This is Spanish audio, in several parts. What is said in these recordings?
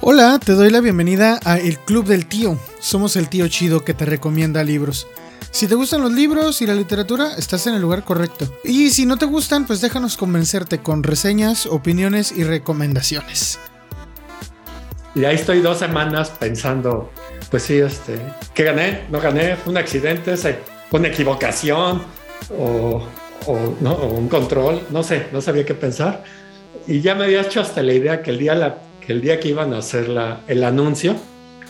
Hola, te doy la bienvenida a El Club del Tío. Somos el tío chido que te recomienda libros. Si te gustan los libros y la literatura, estás en el lugar correcto. Y si no te gustan, pues déjanos convencerte con reseñas, opiniones y recomendaciones. Y ahí estoy dos semanas pensando, pues sí, este, ¿qué gané? ¿No gané? ¿Fue un accidente? ¿Fue una equivocación? ¿O, no, un control? No sé, no sabía qué pensar. Y ya me había hecho hasta la idea que el día la que el día que iban a hacer la, el anuncio,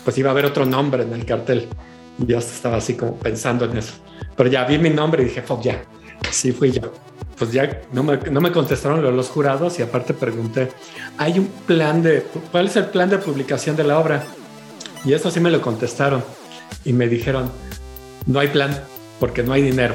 pues iba a haber otro nombre en el cartel. Y yo estaba así como pensando en eso. Pero ya vi mi nombre y dije, fuck, ya, sí fui yo. Pues ya no me, no me contestaron los jurados y aparte pregunté, ¿hay un plan de, cuál es el plan de publicación de la obra? Y eso sí me lo contestaron y me dijeron, no hay plan porque no hay dinero.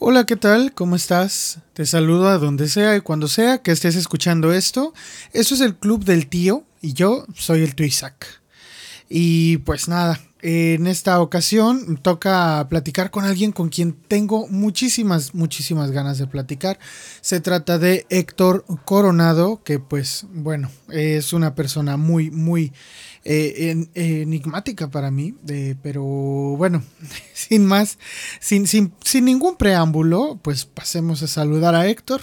Hola, ¿qué tal? ¿Cómo estás? Te saludo a donde sea y cuando sea que estés escuchando esto. Esto es el Club del Tío y yo soy el tío Isaac. Y pues nada, en esta ocasión toca platicar con alguien con quien tengo muchísimas, muchísimas ganas de platicar. Se trata de Héctor Coronado, que pues bueno, es una persona muy, muy eh, enigmática para mí, pero bueno, sin más, sin, sin, sin ningún preámbulo, pues pasemos a saludar a Héctor.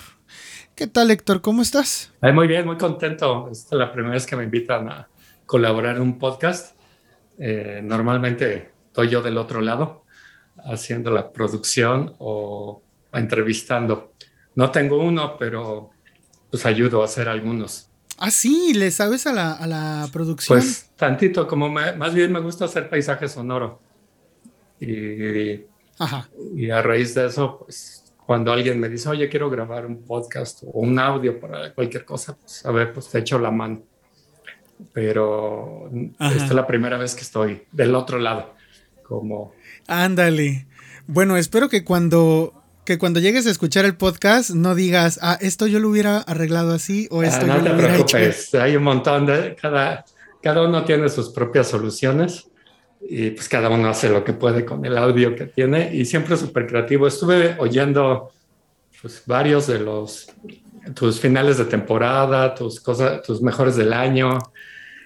¿Qué tal Héctor? ¿Cómo estás? Muy bien, muy contento. Esta es la primera vez que me invitan a colaborar en un podcast. Eh, normalmente estoy yo del otro lado haciendo la producción o entrevistando. No tengo uno, pero pues ayudo a hacer algunos. Ah, sí, le sabes a la, a la producción. Pues tantito, como más bien me gusta hacer paisaje sonoro. Y, y a raíz de eso, pues cuando alguien me dice, oye, quiero grabar un podcast o un audio para cualquier cosa, pues a ver, pues te echo la mano. Pero esta es la primera vez que estoy del otro lado, como... Ándale. Bueno, espero que cuando que cuando llegues a escuchar el podcast no digas, ah, esto yo lo hubiera arreglado así o ah, esto no yo te lo hubiera preocupes, hay un montón de, cada, cada uno tiene sus propias soluciones y pues cada uno hace lo que puede con el audio que tiene y siempre súper creativo. Estuve oyendo pues, varios de los, tus finales de temporada, tus cosas, tus mejores del año.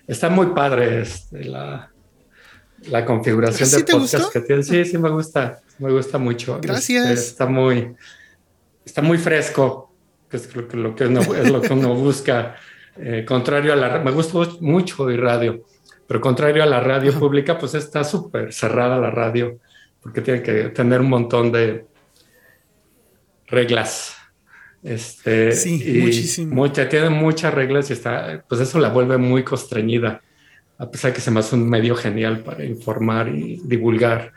Está muy padre este, la, la configuración de podcast que tiene. Sí, sí me gusta me gusta mucho. Gracias. Este, está muy, está muy fresco, que es lo que, lo que uno, es lo que uno busca. Eh, contrario a la, me gusta mucho el radio, pero contrario a la radio pública, pues está súper cerrada la radio, porque tiene que tener un montón de reglas. Este, sí, muchísimo. tiene muchas reglas y está, pues eso la vuelve muy constreñida, a pesar de que se me hace un medio genial para informar y divulgar.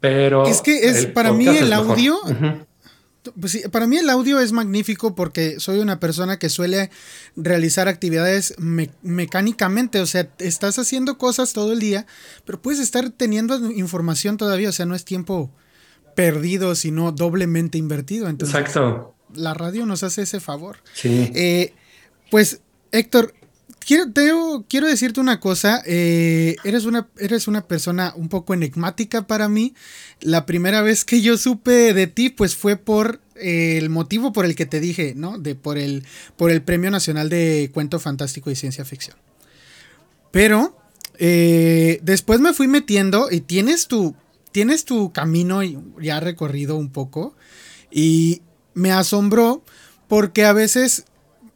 Pero es que es para mí el audio. Pues para mí el audio es magnífico porque soy una persona que suele realizar actividades mecánicamente, o sea, estás haciendo cosas todo el día, pero puedes estar teniendo información todavía, o sea, no es tiempo perdido, sino doblemente invertido. Entonces, Exacto. La radio nos hace ese favor. Sí. Eh, pues, Héctor, Quiero, quiero decirte una cosa, eh, eres, una, eres una persona un poco enigmática para mí. La primera vez que yo supe de ti, pues fue por eh, el motivo por el que te dije, ¿no? De, por, el, por el Premio Nacional de Cuento Fantástico y Ciencia Ficción. Pero eh, después me fui metiendo y tienes tu, tienes tu camino ya recorrido un poco y me asombró porque a veces,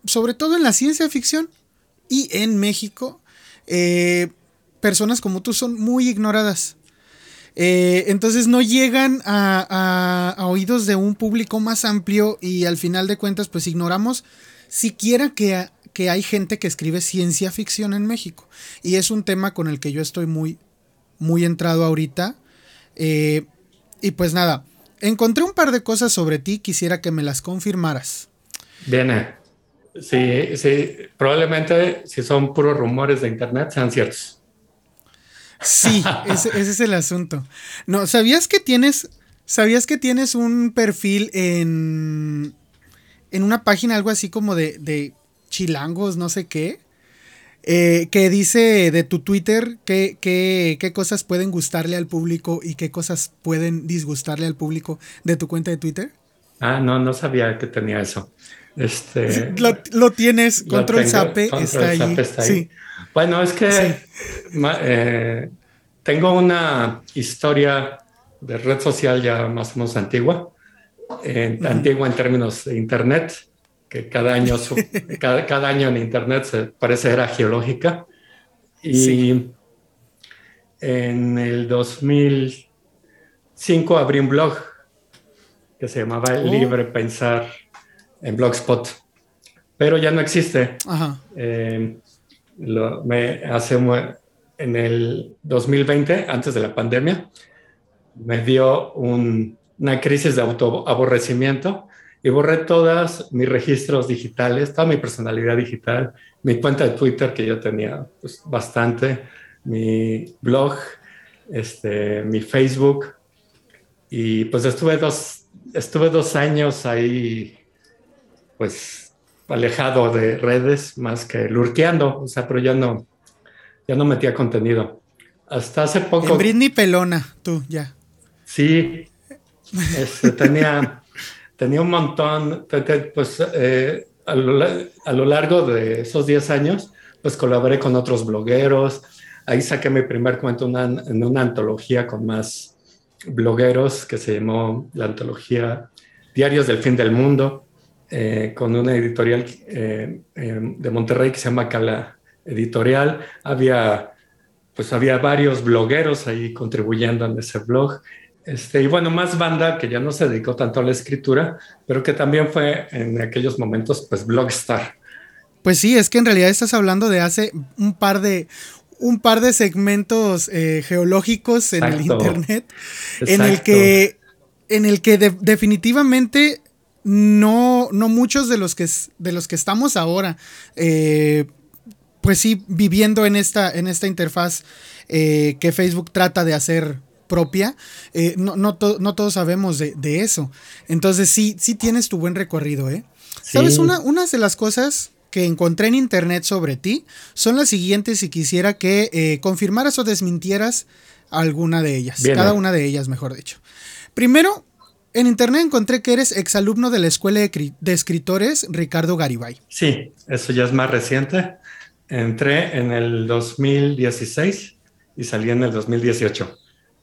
sobre todo en la ciencia ficción, y en México, eh, personas como tú son muy ignoradas. Eh, entonces no llegan a, oídos de un público más amplio y al final de cuentas pues ignoramos siquiera que, que, hay gente que escribe ciencia ficción en México. Y es un tema con el que yo estoy muy, muy entrado ahorita. Eh, y pues nada, encontré un par de cosas sobre ti, quisiera que me las confirmaras. Viene. Sí, sí, probablemente si son puros rumores de internet sean ciertos. Sí, ese, es el asunto. No, ¿sabías que tienes, sabías que tienes un perfil en, en una página, algo así como de, de chilangos, no sé qué? Eh, que dice de tu Twitter qué, qué, cosas pueden gustarle al público y qué cosas pueden disgustarle al público de tu cuenta de Twitter. Ah, no, no sabía que tenía eso. Este, lo, tienes, control zape, está, ahí. Bueno, es que eh, tengo una historia de red social ya más o menos antigua, antigua en términos de Internet que cada año, cada, año en Internet se parece era geológica. Y en el 2005 abrí un blog que se llamaba oh. Libre Pensar en Blogspot, pero ya no existe. Eh, me hace en el 2020, antes de la pandemia, me dio una crisis de autoaborrecimiento y borré todas mis registros digitales, toda mi personalidad digital, mi cuenta de Twitter que yo tenía pues, bastante, mi blog, este, mi Facebook. Y pues estuve dos, estuve dos años ahí, pues alejado de redes más que lurqueando, o sea, pero ya no, ya no metía contenido. Hasta hace poco. En Britney Pelona, tú, ya. Sí, este, tenía tenía un montón, pues eh, a, lo, largo de esos 10 años, pues colaboré con otros blogueros, ahí saqué mi primer cuento en una antología con más blogueros que se llamó la antología Diarios del Fin del Mundo, eh, con una editorial eh, de Monterrey que se llama Cala Editorial. Había, pues había varios blogueros ahí contribuyendo en ese blog este, y bueno, más banda que ya no se dedicó tanto a la escritura, pero que también fue en aquellos momentos, pues, blogstar. Pues sí, es que en realidad estás hablando de hace un par de, un par de segmentos eh, geológicos en el internet, en el que, en el que definitivamente no, no muchos de los que, de los que estamos ahora, eh, pues sí, viviendo en esta, en esta interfaz eh, que Facebook trata de hacer propia, eh, no, no, todos sabemos de, eso. Entonces sí, sí tienes tu buen recorrido, ¿eh? ¿Sabes? Una, de las cosas que encontré en internet sobre ti son las siguientes y quisiera que eh, confirmaras o desmintieras alguna de ellas, cada una de ellas, mejor dicho. Primero, en internet encontré que eres exalumno de la Escuela de, de Escritores Ricardo Garibay. Sí, eso ya es más reciente. Entré en el 2016 y salí en el 2018.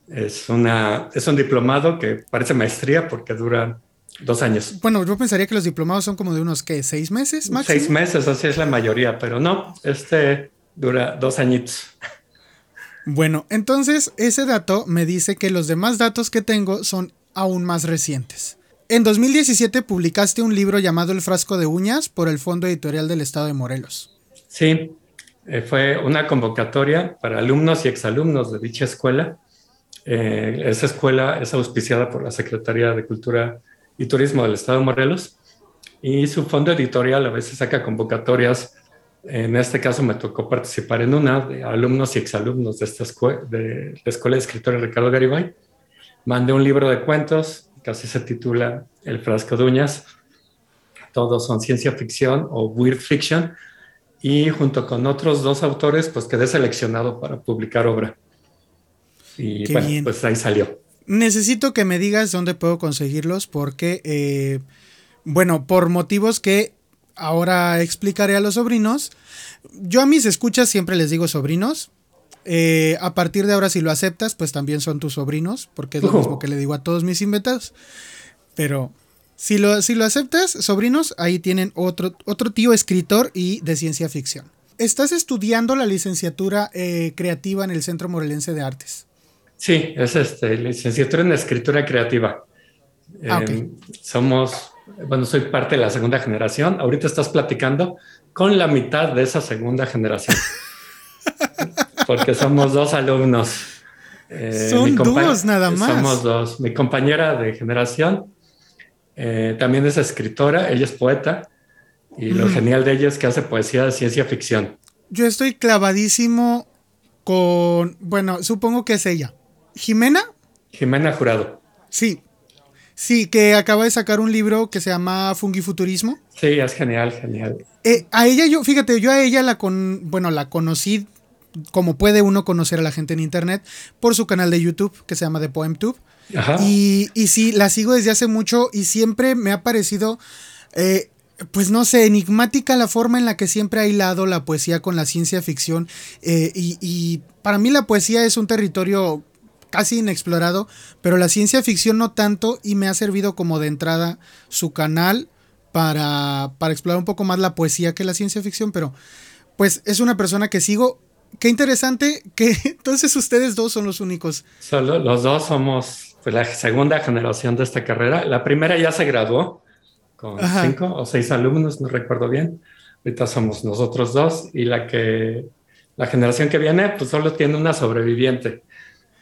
Es, una, es un diplomado que parece maestría porque dura dos años. Bueno, yo pensaría que los diplomados son como de unos, ¿qué? ¿Seis meses máximo? Seis meses, así es la mayoría, pero no, este dura dos añitos. Bueno, entonces ese dato me dice que los demás datos que tengo son aún más recientes. En 2017 publicaste un libro llamado El frasco de uñas por el Fondo Editorial del Estado de Morelos. Sí, eh, fue una convocatoria para alumnos y exalumnos de dicha escuela eh, esa escuela es auspiciada por la Secretaría de Cultura y Turismo del Estado de Morelos y su fondo editorial a veces saca convocatorias. En este caso me tocó participar en una de alumnos y exalumnos de, esta escuela, de la Escuela de Escritores Ricardo Garibay. Mandé un libro de cuentos, casi se titula El frasco de uñas. Todos son ciencia ficción o weird fiction. Y junto con otros dos autores, pues quedé seleccionado para publicar obra. Y bueno, pues ahí salió. Necesito que me digas dónde puedo conseguirlos porque, eh, bueno, por motivos que ahora explicaré a los sobrinos. Yo a mis escuchas siempre les digo sobrinos. Eh, a partir de ahora, si lo aceptas, pues también son tus sobrinos, porque es lo mismo que le digo a todos mis inventados. Pero si lo, si lo aceptas, sobrinos, ahí tienen otro, otro tío escritor y de ciencia ficción. Estás estudiando la licenciatura eh, creativa en el Centro Morelense de Artes. Sí, es este, licenciatura en escritura creativa. Ah, em, somos, bueno, soy parte de la segunda generación. Ahorita estás platicando con la mitad de esa segunda generación. Porque somos dos alumnos. Eh, Son dos nada más. Somos dos. Mi compañera de generación eh, también es escritora, ella es poeta. Y lo genial de ella es que hace poesía de ciencia ficción. Yo estoy clavadísimo con, bueno, supongo que es ella. ¿Jimena? Jimena Jurado. Sí. Sí, que acaba de sacar un libro que se llama Fungifuturismo. Sí, es genial, genial. Eh, a ella yo, fíjate, yo a ella la con, bueno, la conocí como puede uno conocer a la gente en internet por su canal de YouTube que se llama The PoemTube. Ajá. Y, y sí, la sigo desde hace mucho y siempre me ha parecido eh, pues no sé, enigmática la forma en la que siempre ha hilado la poesía con la ciencia ficción. Eh, y, para mí la poesía es un territorio casi inexplorado, pero la ciencia ficción no tanto y me ha servido como de entrada su canal para, para explorar un poco más la poesía que la ciencia ficción, pero pues es una persona que sigo. Qué interesante que entonces ustedes dos son los únicos. Solo los dos somos pues, la segunda generación de esta carrera. La primera ya se graduó con cinco o seis alumnos, no recuerdo bien. Ahorita somos nosotros dos y la que la generación que viene pues solo tiene una sobreviviente,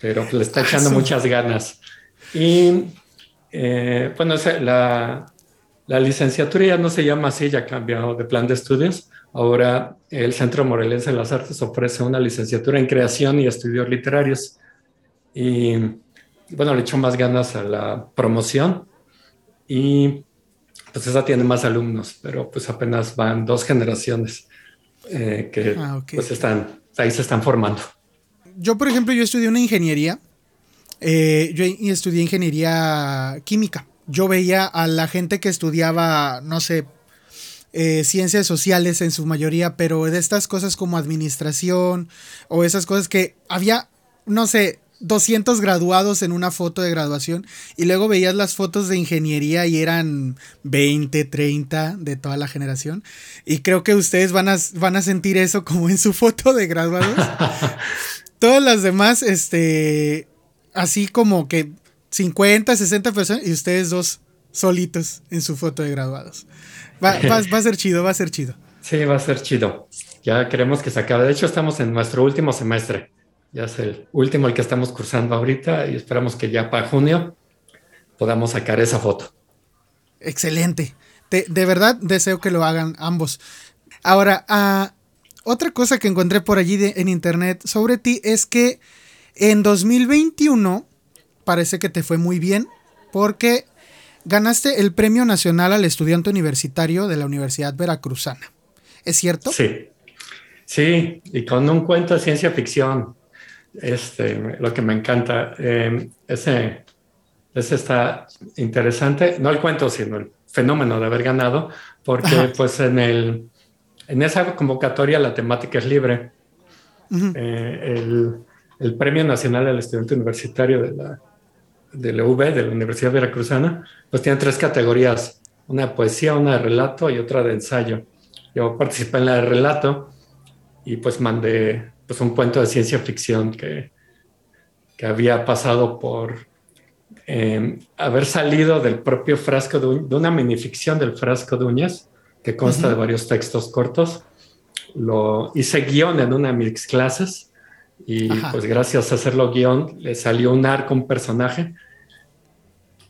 pero le está ah, echando muchas ganas. Y eh, bueno, la, la licenciatura ya no se llama así, ya ha cambiado de plan de estudios. Ahora el Centro Morelense de las Artes ofrece una licenciatura en creación y estudios literarios. Y bueno, le echó más ganas a la promoción. Y pues esa tiene más alumnos, pero pues apenas van dos generaciones eh, que ah, pues están, ahí se están formando. Yo, por ejemplo, yo estudié una ingeniería, eh, yo estudié ingeniería química. Yo veía a la gente que estudiaba, no sé, eh, ciencias sociales en su mayoría, pero de estas cosas como administración o esas cosas que había, no sé, 200 graduados en una foto de graduación y luego veías las fotos de ingeniería y eran 20, 30 de toda la generación. Y creo que ustedes van a, van a sentir eso como en su foto de graduados. Todas las demás, este, así como que 50, 60 personas y ustedes dos solitos en su foto de graduados. Va, va, va a ser chido, va a ser chido. Sí, va a ser chido. Ya queremos que se acabe. De hecho, estamos en nuestro último semestre. Ya es el último el que estamos cursando ahorita y esperamos que ya para junio podamos sacar esa foto. Excelente. De, verdad deseo que lo hagan ambos. Ahora, ah, otra cosa que encontré por allí en internet sobre ti es que en 2021 parece que te fue muy bien porque ganaste el Premio Nacional al Estudiante Universitario de la Universidad Veracruzana. ¿Es cierto? Sí. Sí, y con un cuento de ciencia ficción este, lo que me encanta. Eh, ese, ese está interesante, no el cuento, sino el fenómeno de haber ganado, porque pues en, el, en esa convocatoria la temática es libre. Eh, el, el, Premio Nacional del Estudiante Universitario de la, de la UB, de la Universidad Veracruzana, pues tiene tres categorías, una de poesía, una de relato y otra de ensayo. Yo participé en la de relato y pues mandé pues un cuento de ciencia ficción que, que había pasado por em, haber salido del propio frasco de, una minificción del frasco de uñas que consta de varios textos cortos. Lo hice guion en una de mis clases y pues gracias a hacerlo guion le salió un arco, un personaje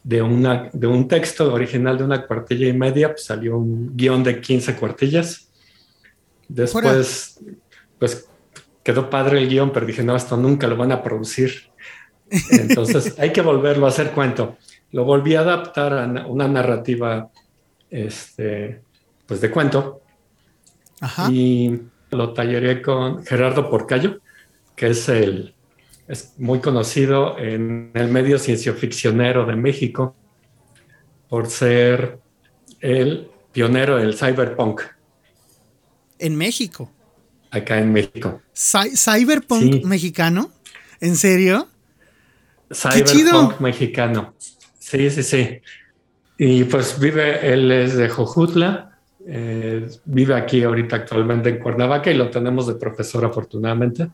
de, una, de un texto original de una cuartilla y media, pues salió un guion de 15 cuartillas. Después, pues quedó padre el guion, pero dije, no, esto nunca lo van a producir. Entonces hay que volverlo a hacer cuento. Lo volví a adaptar a una narrativa este, pues de cuento. Y lo talleré con Gerardo Porcayo, que es el es muy conocido en el medio ciencioficcionero de México por ser el pionero del cyberpunk. En México acá en México. ¿Cyberpunk mexicano? ¿En serio? Cyberpunk mexicano. Sí, sí, sí. Y pues vive, él es de Jojutla, eh, vive aquí ahorita actualmente en Cuernavaca y lo tenemos de profesor afortunadamente.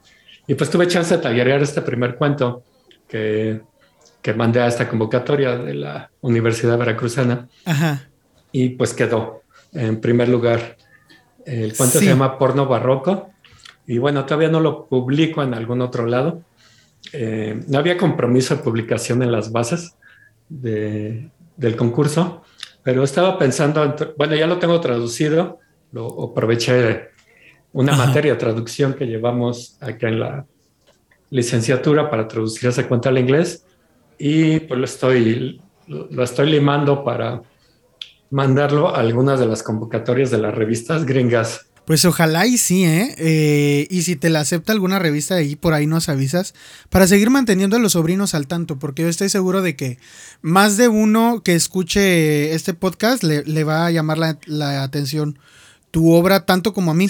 Y pues tuve chance de tallerear este primer cuento que, que mandé a esta convocatoria de la Universidad Veracruzana. Ajá. Y pues quedó en primer lugar. El cuento se llama Porno Barroco y bueno, todavía no lo publico en algún otro lado. Eh, no había compromiso de publicación en las bases del concurso, pero estaba pensando, bueno, ya lo tengo traducido, lo aproveché una materia de traducción que llevamos acá en la licenciatura para traducir ese cuento al inglés y pues lo estoy, lo estoy limando para mandarlo a algunas de las convocatorias de las revistas gringas. Pues ojalá y sí, ¿eh? ¿eh? Y si te la acepta alguna revista de ahí, por ahí nos avisas, para seguir manteniendo a los sobrinos al tanto, porque yo estoy seguro de que más de uno que escuche este podcast le, va a llamar la, atención tu obra, tanto como a mí.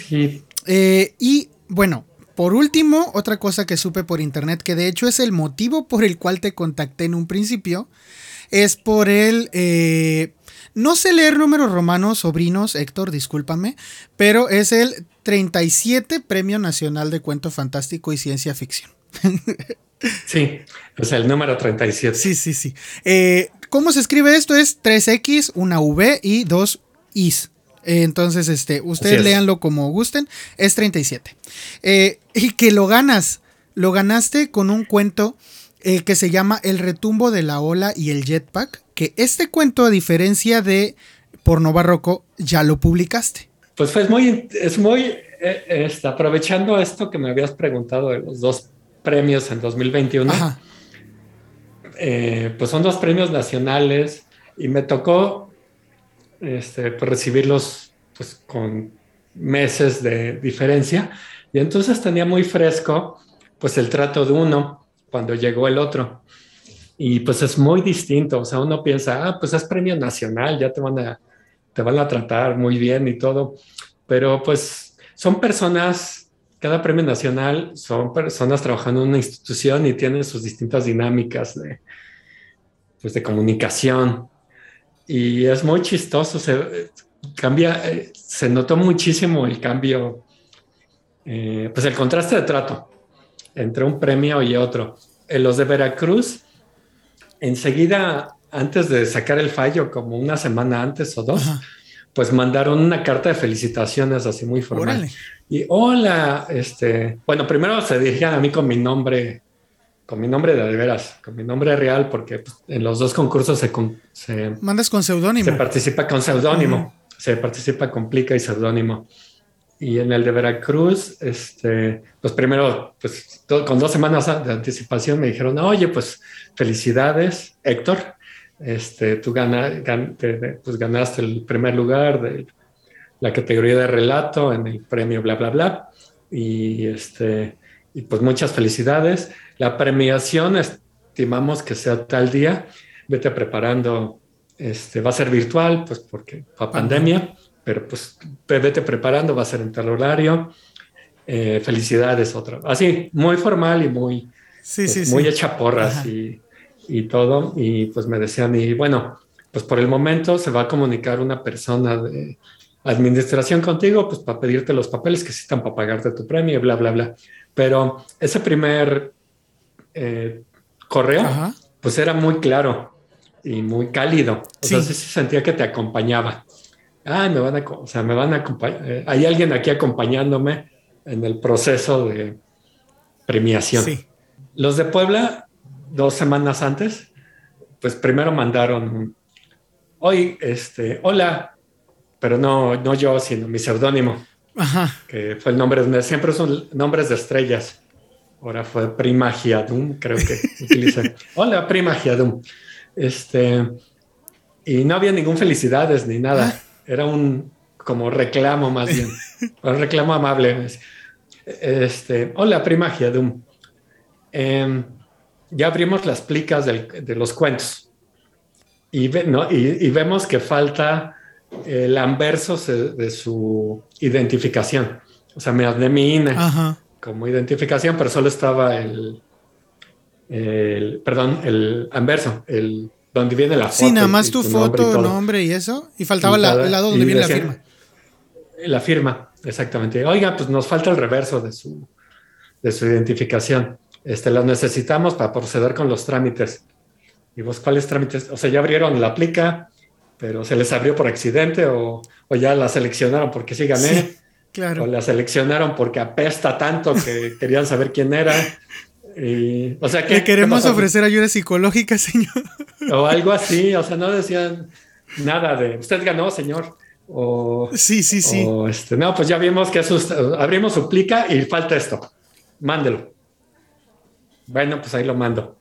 Eh, y bueno, por último, otra cosa que supe por internet, que de hecho es el motivo por el cual te contacté en un principio, es por el... Eh, no sé leer números romanos, sobrinos, Héctor, discúlpame, pero es el 37 Premio Nacional de Cuento Fantástico y Ciencia Ficción. Sí, o sea, el número 37. Sí, sí, sí. Eh, ¿Cómo se escribe esto? Es 3X, una V y dos Is. entonces, este, ustedes léanlo como gusten. Es 37. Eh, y que lo ganas. Lo ganaste con un cuento eh, que se llama El retumbo de la ola y el jetpack, que este cuento, a diferencia de Porno Barroco, ya lo publicaste. Pues fue muy, es muy, eh, este, aprovechando esto que me habías preguntado de los dos premios en 2021, eh, pues son dos premios nacionales y me tocó este, pues recibirlos pues, con meses de diferencia. Y entonces tenía muy fresco pues el trato de uno cuando llegó el otro. Y pues es muy distinto, o sea, uno piensa, ah, pues es premio nacional, ya te van a, te van a tratar muy bien y todo, pero pues son personas, cada premio nacional son personas trabajando en una institución y tienen sus distintas dinámicas de, pues de comunicación. Y es muy chistoso, se cambia, eh, se notó muchísimo el cambio, eh, pues el contraste de trato entre un premio y otro. En los de Veracruz, enseguida, antes de sacar el fallo, como una semana antes o dos, pues mandaron una carta de felicitaciones así muy formal. Y hola, este, bueno, primero se dirigían a mí con mi nombre, con mi nombre de, veras, con mi nombre real, porque pues, en los dos concursos se, se mandas con seudónimo. Se participa con seudónimo, se participa con plica y seudónimo. Y en el de Veracruz, este, pues primero, pues con dos semanas de anticipación me dijeron, oye, pues felicidades, Héctor, este, tú pues ganaste el primer lugar de la categoría de relato en el premio bla, bla, bla. Y, este, y pues muchas felicidades. La premiación estimamos que sea tal día. Vete preparando, este, va a ser virtual, pues porque fue pandemia pero pues vete preparando, va a ser en tal horario. Eh, felicidades, otra. Así, muy formal y muy, sí, sí, muy hecha porras y, y, todo. Y pues me decían, y bueno, pues por el momento se va a comunicar una persona de administración contigo, pues para pedirte los papeles que están para pagarte tu premio y bla, bla, bla. Pero ese primer eh, correo, pues era muy claro y muy cálido. Entonces sí sentía que te acompañaba ay, me van a, o sea, me van a acompañar, eh, hay alguien aquí acompañándome en el proceso de premiación. Sí. Los de Puebla, dos semanas antes, pues primero mandaron, hoy, este, hola, pero no, no yo, sino mi seudónimo, que fue el nombre, de, siempre son nombres de estrellas. Ahora fue Prima Giadum, creo que utilicé. Hola, Prima Giadum. Este, y no había ningún felicidades ni nada. Era un como reclamo más bien, un reclamo amable. Este, hola, prima Giadum. Em, ya abrimos las plicas de los cuentos y, y, vemos que falta el anverso de su identificación. O sea, me de mi INE como identificación, pero solo estaba el, el, perdón, el anverso, el donde viene la foto. Sí, nada más tu, foto, nombre y eso. Y faltaba el lado donde viene la firma. La firma, exactamente. Oiga, pues nos falta el reverso de su, de su identificación. Este, lo necesitamos para proceder con los trámites. ¿Y vos cuáles trámites? O sea, ya abrieron la plica, pero se les abrió por accidente o, o ya la seleccionaron porque sí gané. claro. O la seleccionaron porque apesta tanto que querían saber quién era o sea, que Le queremos ofrecer ayuda psicológica, señor. O algo así, o sea, no decían nada de usted ganó, señor. O, sí, sí, sí. este, no, pues ya vimos que abrimos su plica y falta esto. Mándelo. bueno, pues ahí lo mando.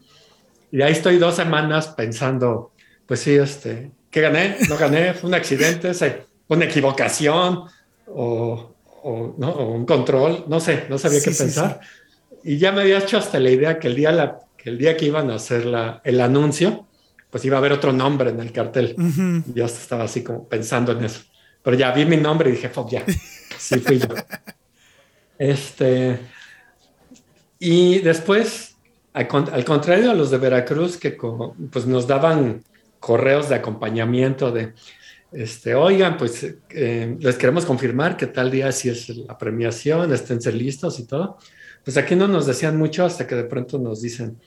Y ahí estoy dos semanas pensando, pues sí, este, ¿qué gané? No gané, fue un accidente, una equivocación o, ¿no? un control, no sé, no sabía qué pensar. Y ya me había hecho hasta la idea que el día, la, que, el día que iban a hacer la, el anuncio, pues iba a haber otro nombre en el cartel. Ya estaba así como pensando en eso. Pero ya vi mi nombre y dije, fuck, ya, sí fui yo. Este, y después, al, contrario a los de Veracruz, que pues nos daban correos de acompañamiento de, este, oigan, pues eh, les queremos confirmar que tal día sí es la premiación, estén listos y todo. Pues aquí no nos decían mucho hasta que de pronto nos dicen,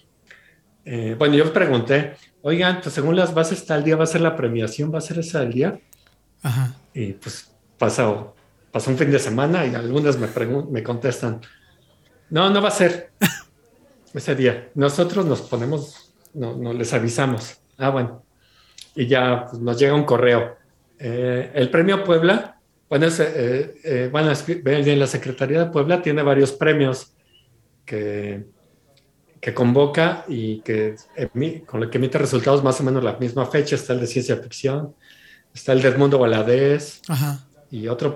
eh, bueno, yo pregunté, oigan, pues según las bases tal día va a ser la premiación, va a ser ese el día. Ajá. Y pues pasó, pasó un fin de semana y algunas me, me contestan, no, no va a ser ese día. Nosotros nos ponemos, no, no les avisamos. Ah, bueno. Y ya pues, nos llega un correo. Eh, el premio Puebla, bueno, es, eh, eh, bueno, en la Secretaría de Puebla tiene varios premios que, que convoca y que con lo que emite resultados más o menos la misma fecha. Está el de ciencia ficción, está el de Edmundo Valadez y otro,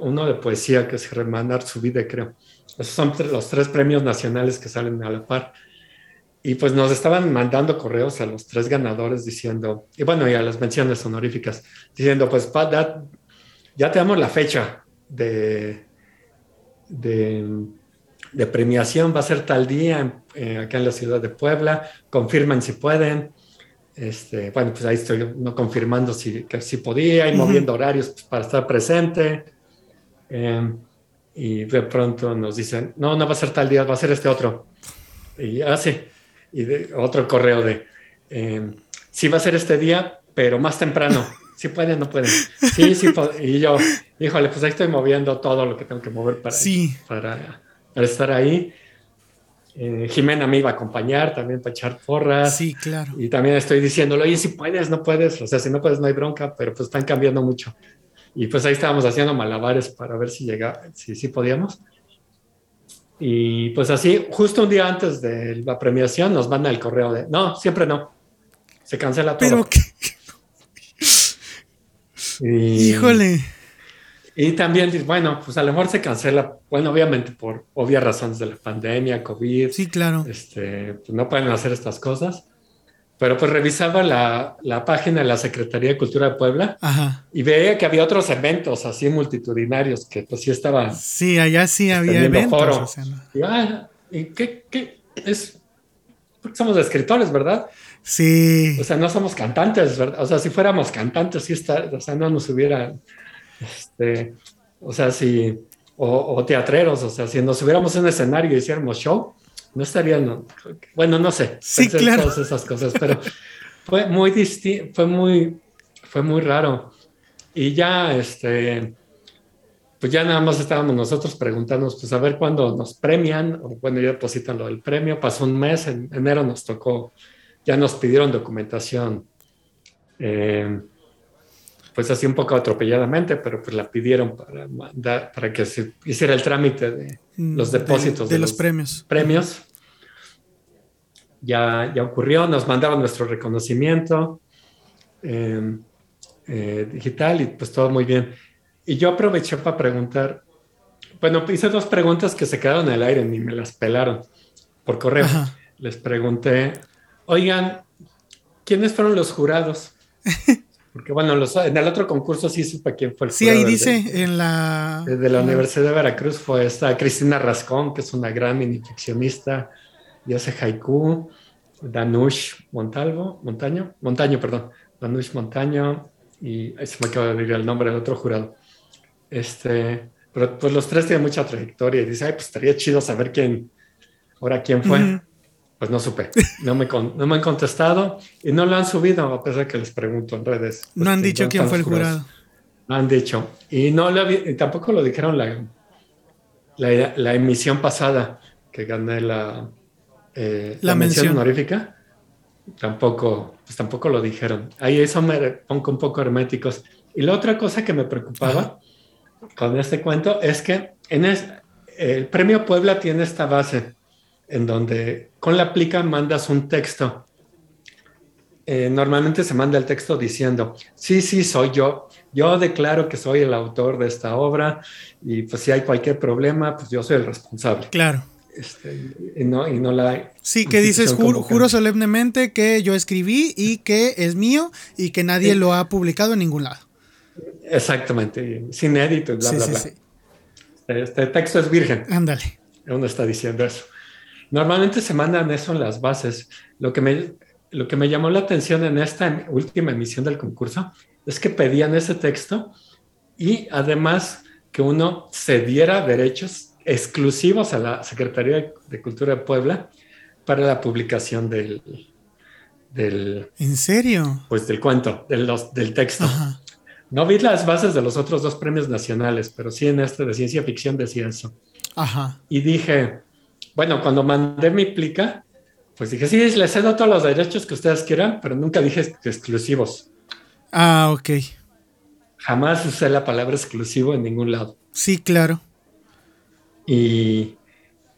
uno de poesía que es Germán Arzubide, creo. Esos son los tres premios nacionales que salen a la par. Y pues nos estaban mandando correos a los tres ganadores diciendo, y bueno, y a las menciones honoríficas, diciendo, pues ya, te damos la fecha de, de, premiación, va a ser tal día eh, acá en la ciudad de Puebla, confirman si pueden. Este, bueno, pues ahí estoy no confirmando si, que si podía y moviendo horarios pues, para estar presente. Eh, y de pronto nos dicen, no, no va a ser tal día, va a ser este otro. Y así, ah, y de, otro correo de, eh, sí va a ser este día, pero más temprano. Si ¿Sí pueden, no pueden. Sí, sí, y yo, híjole, pues ahí estoy moviendo todo lo que tengo que mover para, para, para, estar ahí. Eh, Jimena me iba a acompañar también para echar porras. Sí, claro. Y también estoy diciéndolo, oye, si puedes, no puedes. O sea, si no puedes, no hay bronca, pero pues están cambiando mucho. Y pues ahí estábamos haciendo malabares para ver si llegaba, si, si podíamos. Y pues así, justo un día antes de la premiación nos manda el correo de, no, siempre no, se cancela todo. Pero qué... Híjole. Y también, bueno, pues a lo mejor se cancela, bueno, obviamente por obvias razones de la pandemia, COVID. Sí, claro. Este, pues no pueden hacer estas cosas. Pero pues revisaba la, la, página de la Secretaría de Cultura de Puebla y veía que había otros eventos así multitudinarios que pues sí estaban. Sí, allá sí había eventos. y, ah, ¿y qué, qué, es? Porque somos escritores, ¿verdad? Sí. O sea, no somos cantantes, ¿verdad? O sea, si fuéramos cantantes, sí está, o sea, no nos hubieran, este, o sea, si, o, o teatreros, o sea, si nos hubiéramos en un escenario y hiciéramos show, no estarían, bueno, no sé, sí, claro. todas esas cosas, pero fue muy distinto, fue muy, fue muy raro. Y ya, este, pues ya nada más estábamos nosotros preguntándonos, pues a ver cuándo nos premian, o bueno, ya depositan lo del premio, pasó un mes, en enero nos tocó, ya nos pidieron documentación, eh, pues así un poco atropelladamente, pero pues la pidieron para, para que se hiciera el trámite de mm, los depósitos de, los, premios. Premios. Ya, ya ocurrió, nos mandaron nuestro reconocimiento em, eh, digital y pues todo muy bien. Y yo aproveché para preguntar, bueno, hice dos preguntas que se quedaron en el aire, ni me las pelaron por correo. Les pregunté, oigan, ¿quiénes fueron los jurados? Porque bueno, en el otro concurso sí supe quién fue el Sí, ahí dice en la... De la Universidad de Veracruz fue esta Cristina Rascón, que es una gran minificcionista y hace haiku. Danush Montalvo, Montaño, Montaño, perdón. Danush Montaño y ahí se me acaba de decir el nombre del otro jurado. Este, pero pues los tres tienen mucha trayectoria y dice, ay, pues estaría chido saber quién, ahora quién fue. Pues no supe, no me, no me han contestado y no lo han subido a pesar de que les pregunto en redes. no han dicho quién fue el jurado. No han dicho. Y no tampoco lo dijeron la, la, emisión pasada que gané la, eh, la, mención, honorífica. Tampoco, pues tampoco lo dijeron. Ahí eso me pongo un poco herméticos. Y la otra cosa que me preocupaba con este cuento es que en el premio Puebla tiene esta base en donde con la plica mandas un texto. Eh, normalmente se manda el texto diciendo, sí, sí, soy yo, yo declaro que soy el autor de esta obra y pues si hay cualquier problema, pues yo soy el responsable. Claro. Este, y, no, y no la... Sí, que dices, juro, juro, solemnemente que yo escribí y que es mío y que nadie lo ha publicado en ningún lado. Exactamente, sin edito, bla, bla, bla. Este texto es virgen. Ándale. Uno está diciendo eso. Normalmente se mandan eso en las bases. Lo que me, lo que me llamó la atención en esta última emisión del concurso es que pedían ese texto y además que uno cediera derechos exclusivos a la Secretaría de Cultura de Puebla para la publicación del... del ¿En serio? Pues del cuento, del, del texto. No vi las bases de los otros dos premios nacionales, pero sí en este de ciencia ficción decía eso. Ajá. Y dije, bueno, cuando mandé mi plica, pues dije, sí, les cedo todos los derechos que ustedes quieran, pero nunca dije exclusivos. Ah, ok. Jamás usé la palabra exclusivo en ningún lado. Sí, claro. Y,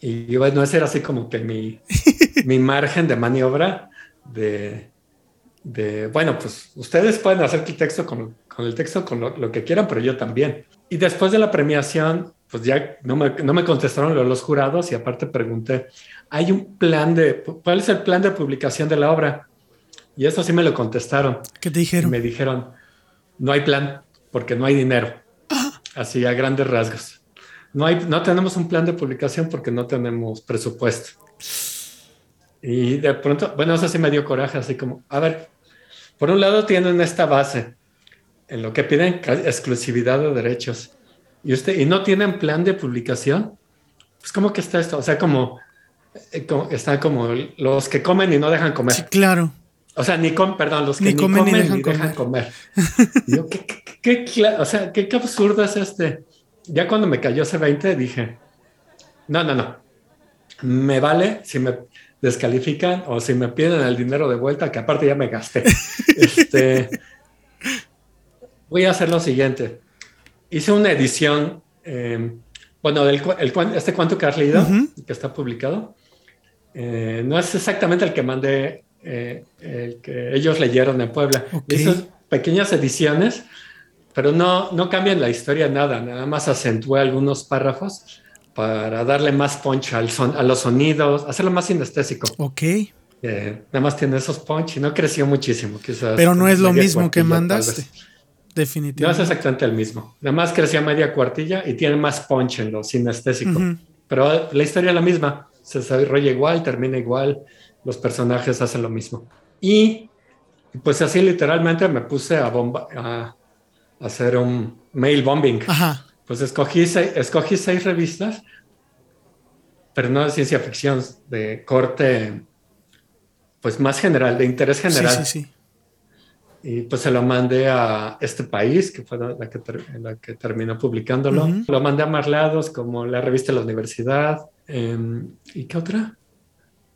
y bueno, ese era así como que mi, mi margen de maniobra de, de, bueno, pues ustedes pueden hacer el texto con, con el texto con lo, que quieran, pero yo también. Y después de la premiación, pues ya no me, no me contestaron los jurados y aparte pregunté, ¿hay un plan de, cuál es el plan de publicación de la obra? Y eso sí me lo contestaron. ¿Qué te dijeron? me dijeron, no hay plan porque no hay dinero. Ah. Así a grandes rasgos. No, hay, no tenemos un plan de publicación porque no tenemos presupuesto. Y de pronto, bueno, eso sí me dio coraje, así como, a ver, por un lado tienen esta base en lo que piden exclusividad de derechos y usted y no tienen plan de publicación, pues cómo que está esto, o sea, como, eh, está como los que comen y no dejan comer. Sí, claro. O sea, ni comen, perdón, los que ni, comen, ni, dejan, comer. o sea, ¿qué, qué absurdo es este ya cuando me cayó ese 20 dije, no, no, no, me vale si me descalifican o si me piden el dinero de vuelta, que aparte ya me gasté. este, voy a hacer lo siguiente. Hice una edición, eh, bueno, del, este cuento que has leído, que está publicado, eh, no es exactamente el que mandé, eh, el que ellos leyeron en Puebla. Hice pequeñas ediciones pero no, no cambian la historia nada, nada más acentué algunos párrafos para darle más punch al son, a los sonidos, hacerlo más sinestésico. Ok. nada más tiene esos punch y no creció muchísimo. Quizás pero no es lo mismo que mandaste. Definitivamente. No es exactamente el mismo. Nada más creció media cuartilla y tiene más punch en lo sinestésico. Pero la historia es la misma. Se desarrolla igual, termina igual. Los personajes hacen lo mismo. Y pues así literalmente me puse a, bomba, a hacer un mail bombing. Pues escogí seis, escogí seis revistas, pero no de ciencia ficción, de corte, pues más general, de interés general. Sí, sí, sí. Y pues se lo mandé a este país, que fue la que, la que terminó publicándolo. Lo mandé a más lados, como la revista de la universidad. Em, ¿Y qué otra?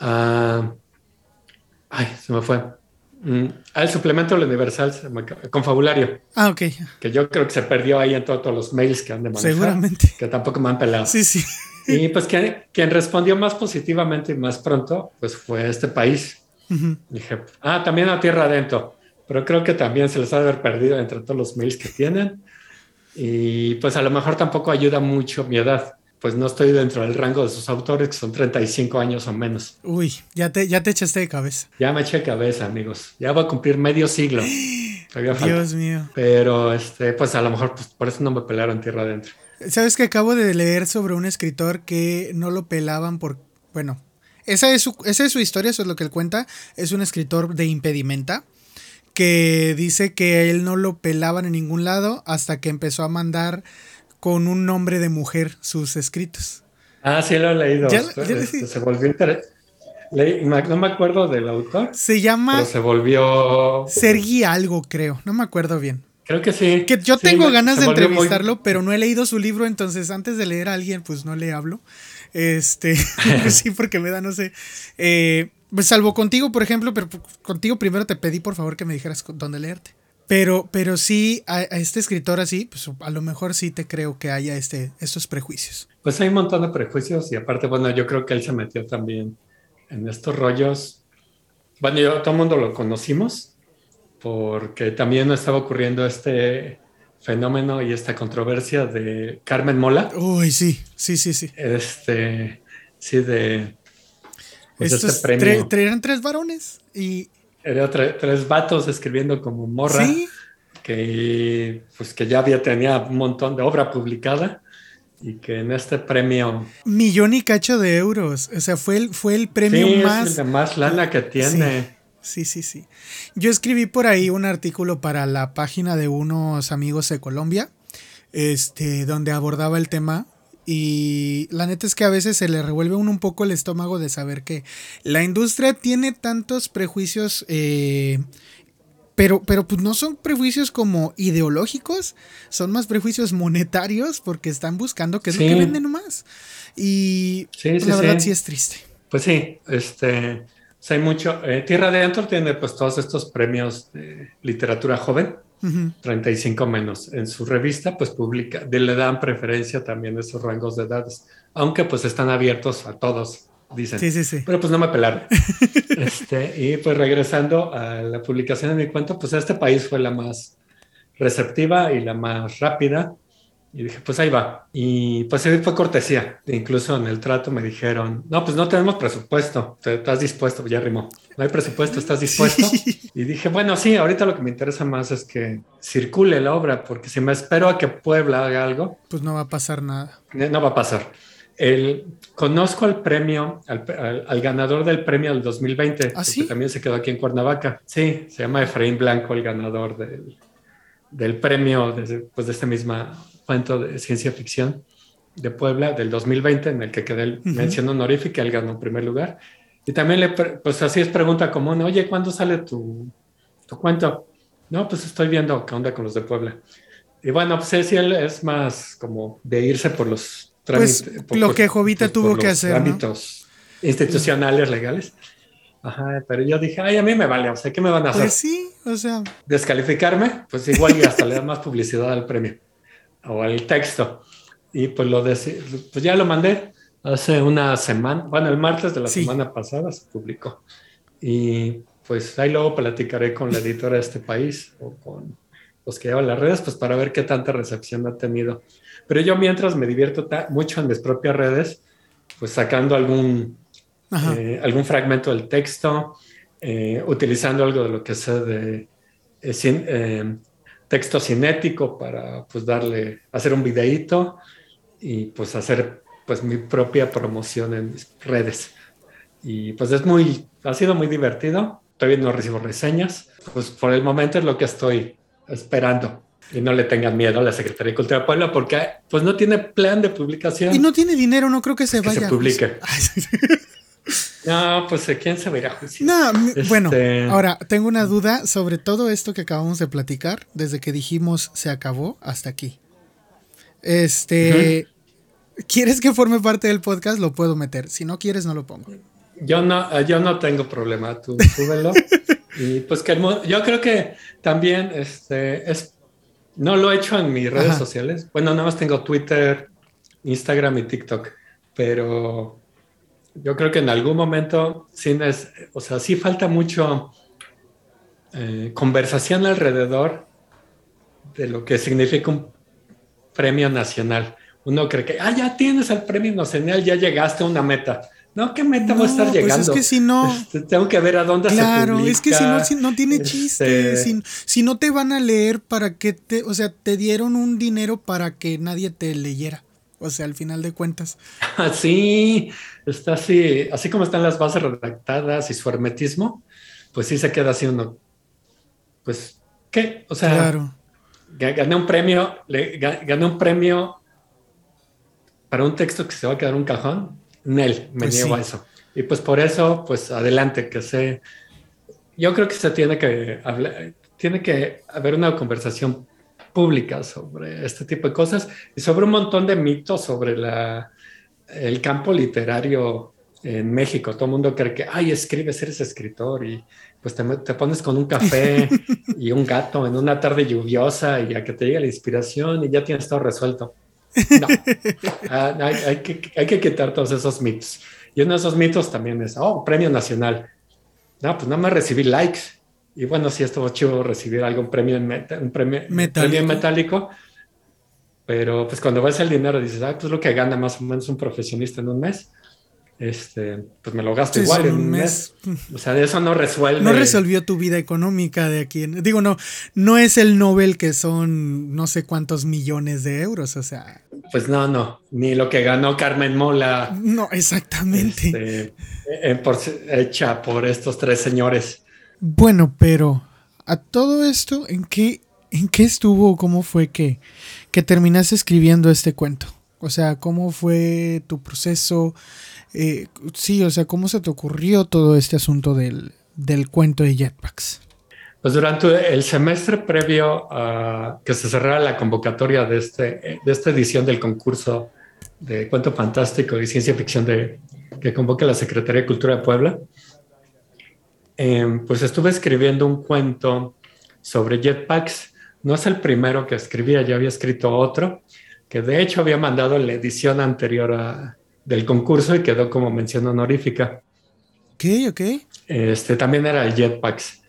Ah, ay, se me fue. Mm, al suplemento del Universal Confabulario. Ah, ok. Que yo creo que se perdió ahí en todos los mails que han de manejar. Seguramente. Que tampoco me han pelado. Sí, sí. Y pues quien respondió más positivamente y más pronto, pues fue este país. Dije, ah, también a Tierra Adentro. Pero creo que también se les ha de haber perdido entre todos los mails que tienen. Y pues a lo mejor tampoco ayuda mucho mi edad pues no estoy dentro del rango de sus autores, que son 35 años o menos. Uy, ya te, ya te echaste de cabeza. Ya me eché de cabeza, amigos. Ya va a cumplir medio siglo. Dios mío. Pero, este, pues a lo mejor pues, por eso no me pelaron tierra adentro. Sabes que acabo de leer sobre un escritor que no lo pelaban por, bueno, esa es su, esa es su historia, eso es lo que él cuenta. Es un escritor de impedimenta que dice que él no lo pelaban en ningún lado hasta que empezó a mandar con un nombre de mujer sus escritos. Ah, sí, lo he leído. Este, se volvió no me acuerdo del autor. Se llama. Pero se volvió. Sergi algo, creo. No me acuerdo bien. Creo que sí. Que yo tengo ganas de entrevistarlo, pero no he leído su libro, entonces antes de leer a alguien, pues no le hablo. Este, sí, porque me da, no sé. Eh, pues salvo contigo, por ejemplo, pero contigo primero te pedí por favor que me dijeras dónde leerte. Pero, pero sí, a, este escritor así, pues a lo mejor sí te creo que haya este, estos prejuicios. Pues hay un montón de prejuicios y aparte, bueno, yo creo que él se metió también en estos rollos. Bueno, yo, todo el mundo lo conocimos porque también estaba ocurriendo este fenómeno y esta controversia de Carmen Mola. Uy, sí, sí, sí, sí. Este, sí, de... Pues Estos este eran tres varones y... Eran tres vatos escribiendo como morra. ¿Sí? Que, pues, que ya había, tenía un montón de obra publicada y que en este premio... Millón y cacho de euros. O sea, fue el, fue el premio más... Es el de más lana que tiene. Sí, sí, sí. Yo escribí por ahí un artículo para la página de unos amigos de Colombia, este, donde abordaba el tema. Y la neta es que a veces se le revuelve uno un poco el estómago de saber que la industria tiene tantos prejuicios, eh, pero, pero pues no son prejuicios como ideológicos, son más prejuicios monetarios porque están buscando qué es lo que venden más. Y pues, la verdad sí es triste. Pues sí, este hay mucho. Eh, Tierra de Antor tiene pues todos estos premios de literatura joven, 35 menos. En su revista pues publica, le dan preferencia también a esos rangos de edades, aunque pues están abiertos a todos, dicen. Sí, sí, sí. Pero pues no me pelaron. este, y pues regresando a la publicación de mi cuento, pues este país fue la más receptiva y la más rápida y dije, pues ahí va. Y pues fue cortesía. Incluso en el trato me dijeron, no, pues no tenemos presupuesto. ¿Estás dispuesto? Ya rimó. No hay presupuesto, ¿estás dispuesto? Y dije, bueno, sí, ahorita lo que me interesa más es que circule la obra, porque si me espero a que Puebla haga algo, pues no va a pasar nada. No va a pasar. El, conozco al premio, al, ganador del premio del 2020, ¿Ah, que también se quedó aquí en Cuernavaca. Sí, se llama Efraín Blanco, el ganador del, del premio de, pues, de esta misma cuento de ciencia ficción de Puebla del 2020, en el que quedé el mención honorífica, él ganó en primer lugar. Y también le, pues así es pregunta común, oye, ¿cuándo sale tu, tu cuento? No, pues estoy viendo qué onda con los de Puebla. Y bueno, pues sí, él es más como de irse por los pues, trámites. lo que Jovita pues, tuvo que hacer. Trámites institucionales, legales. Ajá, pero yo dije, ay, a mí me vale, o sea, ¿qué me van a hacer? Pues sí, o sea. Descalificarme, pues igual y hasta le da más publicidad al premio o el texto. Y pues lo pues ya lo mandé hace una semana, bueno, el martes de la semana pasada se publicó. Y pues ahí luego platicaré con la editora de este país o con los que llevan las redes, pues para ver qué tanta recepción ha tenido. Pero yo mientras me divierto mucho en mis propias redes, pues sacando algún, eh, algún fragmento del texto, eh, utilizando algo de lo que sé de eh, texto cinético para pues darle, hacer un videíto y pues hacer pues mi propia promoción en mis redes. Y pues es muy, ha sido muy divertido. Todavía no recibo reseñas. Pues por el momento es lo que estoy esperando. Y no le tengan miedo a la Secretaría de Cultura de Puebla porque pues no tiene plan de publicación. Y no tiene dinero, no creo que se vaya. Se publique. No, pues ¿quién se a juicio? No, bueno, este, ahora tengo una duda sobre todo esto que acabamos de platicar, desde que dijimos se acabó hasta aquí. Este, ¿quieres que forme parte del podcast? Lo puedo meter. Si no quieres, no lo pongo. Yo no, eh, yo no tengo problema, tú súbelo. y pues que yo creo que también este, es, no lo he hecho en mis redes sociales. Bueno, nada más tengo Twitter, Instagram y TikTok, pero yo creo que en algún momento, sí, es, o sea, sí falta mucho eh, conversación alrededor de lo que significa un premio nacional. Uno cree que, ah, ya tienes el premio nacional, ya llegaste a una meta. No, ¿qué meta va a estar llegando? Pues es que si no. Este, tengo que ver a dónde claro, se publica. es que si no, si no tiene este chiste. Si, si, no te van a leer para que te. O sea, te dieron un dinero para que nadie te leyera. O sea, al final de cuentas. Sí, está así, así como están las bases redactadas y su hermetismo, pues sí se queda así uno. Pues, ¿qué? O sea, claro. gané un premio, le, gané un premio para un texto que se va a quedar un cajón. Nel, me pues niego a eso. Y pues por eso, pues adelante, que sé. Yo creo que se tiene que hablar, tiene que haber una conversación pública sobre este tipo de cosas y sobre un montón de mitos sobre la, el campo literario en México. Todo el mundo cree que, ay, escribes, eres escritor y pues te, te, pones con un café y un gato en una tarde lluviosa y a que te llegue la inspiración y ya tienes todo resuelto. No, ah, hay, hay, que, hay que quitar todos esos mitos. Y uno de esos mitos también es, oh, premio nacional. No, pues nada más recibir likes. Y bueno, sí estuvo chido recibir algún premio en un premio metálico. metálico. Pero pues cuando ves el dinero dices, ah, pues lo que gana más o menos un profesionista en un mes este, pues me lo gasto igual en un mes. O sea, de eso no resuelve. No resolvió tu vida económica de aquí. Digo, no, no es el Nobel que son no sé cuántos millones de euros, o sea. Pues no, no, ni lo que ganó Carmen Mola. No, exactamente. Este, eh, por, hecha por estos tres señores. Bueno, pero a todo esto, ¿en qué, en qué estuvo? ¿Cómo fue que, que terminaste escribiendo este cuento? O sea, ¿cómo fue tu proceso? Eh, sí, o sea, ¿cómo se te ocurrió todo este asunto del, cuento de Jetpacks? Pues durante el semestre previo a que se cerrara la convocatoria de, este, de esta edición del concurso de cuento fantástico y ciencia ficción de, que convoca la Secretaría de Cultura de Puebla, em, pues estuve escribiendo un cuento sobre jetpacks. No es el primero que escribía, ya había escrito otro, que de hecho había mandado la edición anterior a, del concurso y quedó como mención honorífica. Ok, ok. Este, también era el Jetpacks.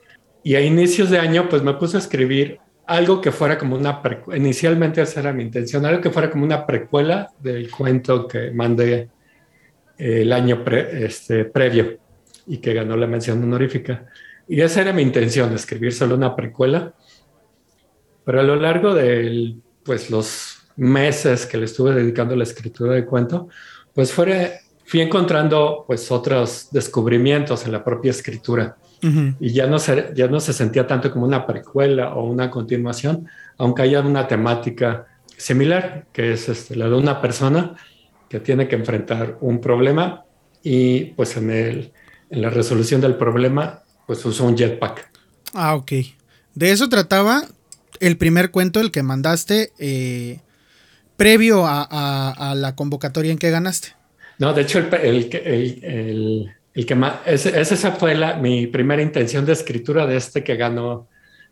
Y a inicios de año, pues me puse a escribir algo que fuera como una, inicialmente esa era mi intención, algo que fuera como una precuela del cuento que mandé el año este, previo y que ganó la mención honorífica. Y esa era mi intención, escribir solo una precuela. Pero a lo largo de pues, los meses que le estuve dedicando a la escritura del cuento, pues fui encontrando pues otros descubrimientos en la propia escritura. Y ya no, se, ya no se sentía tanto como una precuela o una continuación, aunque haya una temática similar, que es este, la de una persona que tiene que enfrentar un problema y pues en, el, en la resolución del problema pues usó un jetpack. Ah, ok. De eso trataba el primer cuento, el que mandaste. Eh, previo a, la convocatoria en que ganaste. No, de hecho, el, el, que más, esa fue la, mi primera intención de escritura de este que ganó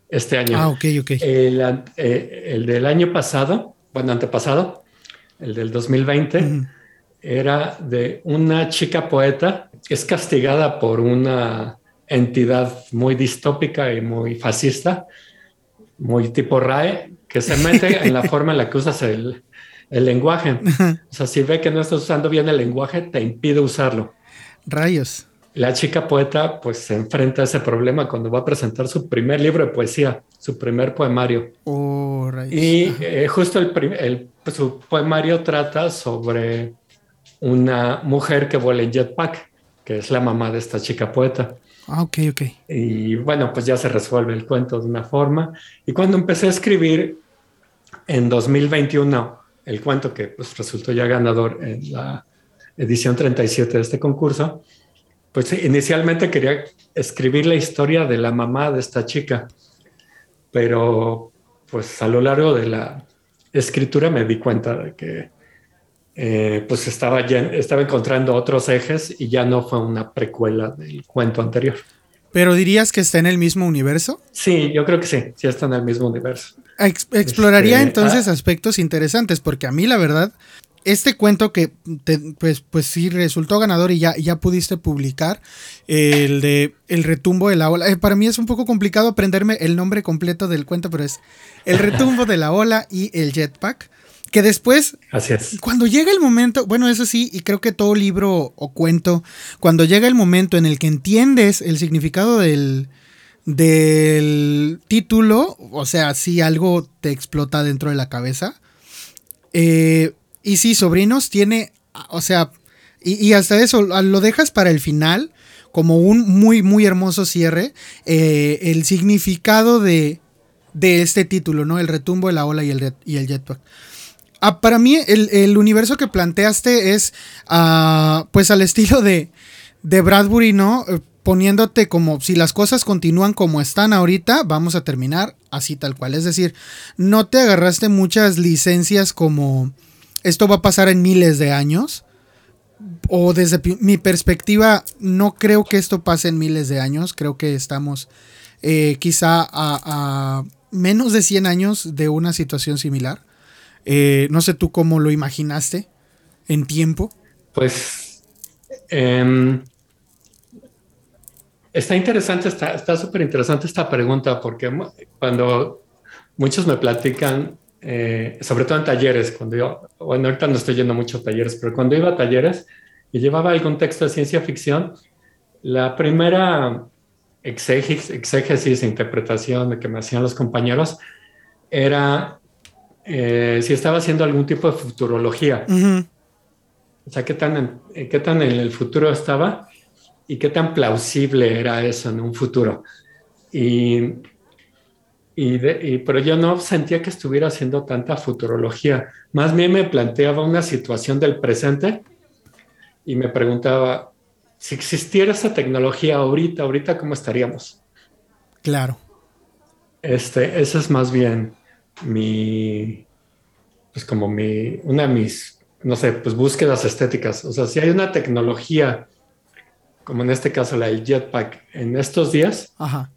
este año. Ah, ok, ok. El, eh, del año pasado, bueno, antepasado, el del 2020, era de una chica poeta que es castigada por una entidad muy distópica y muy fascista, muy tipo RAE, que se mete en la forma en la que usas el, el lenguaje. O sea, si ve que no estás usando bien el lenguaje, te impide usarlo. Rayos. La chica poeta pues se enfrenta a ese problema cuando va a presentar su primer libro de poesía, su primer poemario. Oh, rayos. Y eh, justo el, el su poemario trata sobre una mujer que vuela en jetpack, que es la mamá de esta chica poeta. Ah, ok, ok. Y bueno, pues ya se resuelve el cuento de una forma. Y cuando empecé a escribir en 2021 el cuento que pues, resultó ya ganador en la edición 37 de este concurso, pues inicialmente quería escribir la historia de la mamá de esta chica, pero pues a lo largo de la escritura me di cuenta de que eh, pues estaba, ya, estaba encontrando otros ejes y ya no fue una precuela del cuento anterior. ¿Pero dirías que está en el mismo universo? Sí, yo creo que sí, sí está en el mismo universo. exploraría este, entonces ah. aspectos interesantes, porque a mí la verdad, este cuento que pues, pues sí resultó ganador y ya, ya pudiste publicar, el de El retumbo de la ola, eh, para mí es un poco complicado aprenderme el nombre completo del cuento, pero es El retumbo de la ola y el jetpack. Que después, Así es. cuando llega el momento, bueno, eso sí, y creo que todo libro o cuento, cuando llega el momento en el que entiendes el significado del, del título, o sea, si algo te explota dentro de la cabeza. Eh, y sí, Sobrinos tiene, o sea, y, hasta eso, lo dejas para el final, como un muy, muy hermoso cierre, eh, el significado de, de este título, ¿no? El retumbo de la ola y el, y el jetpack. Ah, para mí, el, universo que planteaste es, ah, pues, al estilo de, de Bradbury, ¿no? Eh, poniéndote como si las cosas continúan como están ahorita, vamos a terminar así tal cual. Es decir, no te agarraste muchas licencias como esto va a pasar en miles de años, o desde mi perspectiva, no creo que esto pase en miles de años. Creo que estamos eh, quizá a, menos de 100 años de una situación similar. Eh, no sé tú cómo lo imaginaste en tiempo. Pues em, está interesante, está súper interesante esta pregunta porque cuando muchos me platican eh, sobre todo en talleres, cuando yo, bueno, ahorita no estoy yendo mucho a talleres, pero cuando iba a talleres y llevaba algún texto de ciencia ficción, la primera exégesis, exégesis interpretación que me hacían los compañeros era eh, si estaba haciendo algún tipo de futurología. O sea, qué tan, qué tan en el futuro estaba y qué tan plausible era eso en un futuro. Y y, pero yo no sentía que estuviera haciendo tanta futurología. Más bien me planteaba una situación del presente y me preguntaba, si existiera esa tecnología ahorita, ahorita, ¿cómo estaríamos? Claro. Este, esa es más bien mi, pues como mi, una de mis, no sé, pues búsquedas estéticas. O sea, si hay una tecnología, como en este caso la del jetpack, en estos días, Ajá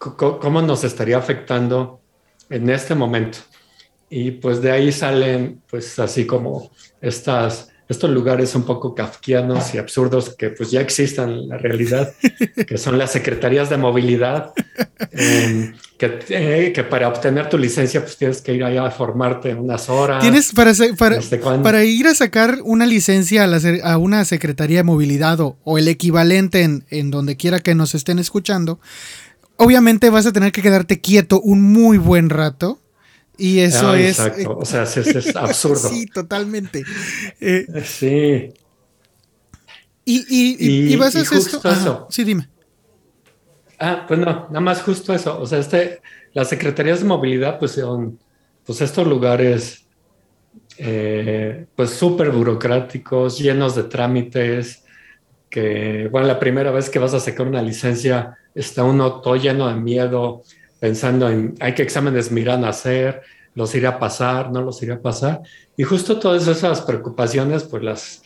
cómo nos estaría afectando en este momento. Y pues de ahí salen pues así como estas, estos lugares un poco kafkianos y absurdos que pues ya existen en la realidad, que son las secretarías de movilidad, em, que, eh, que, para obtener tu licencia pues tienes que ir allá a formarte unas horas. Tienes para, para, para ir a sacar una licencia a, a una secretaría de movilidad o, o el equivalente en, en donde quiera que nos estén escuchando, obviamente vas a tener que quedarte quieto un muy buen rato. Y eso es. Exacto. O sea, es, absurdo. sí, totalmente. Eh, sí. Y, vas a hacer esto. Sí, dime. Ah, pues no, nada más justo eso. O sea, este, las secretarías de movilidad, pues son pues estos lugares, eh, pues súper burocráticos, llenos de trámites, que, bueno, la primera vez que vas a sacar una licencia, está uno todo lleno de miedo, pensando en, hay que exámenes miran a hacer, los iré a pasar, no los iré a pasar. Y justo todas esas preocupaciones, pues las,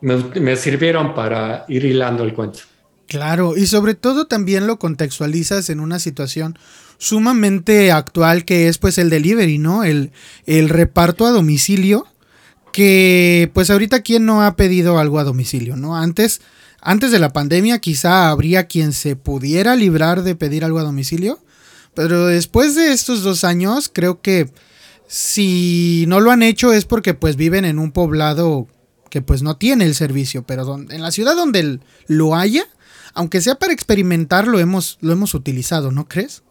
me, sirvieron para ir hilando el cuento. Claro, y sobre todo también lo contextualizas en una situación sumamente actual que es pues el delivery, ¿no? El, el reparto a domicilio, que pues ahorita quién no ha pedido algo a domicilio, ¿no? Antes antes de la pandemia quizá habría quien se pudiera librar de pedir algo a domicilio, pero después de estos dos años creo que si no lo han hecho es porque pues viven en un poblado que pues no tiene el servicio, pero en la ciudad donde lo haya, aunque sea para experimentar, lo hemos, lo hemos utilizado, ¿no crees?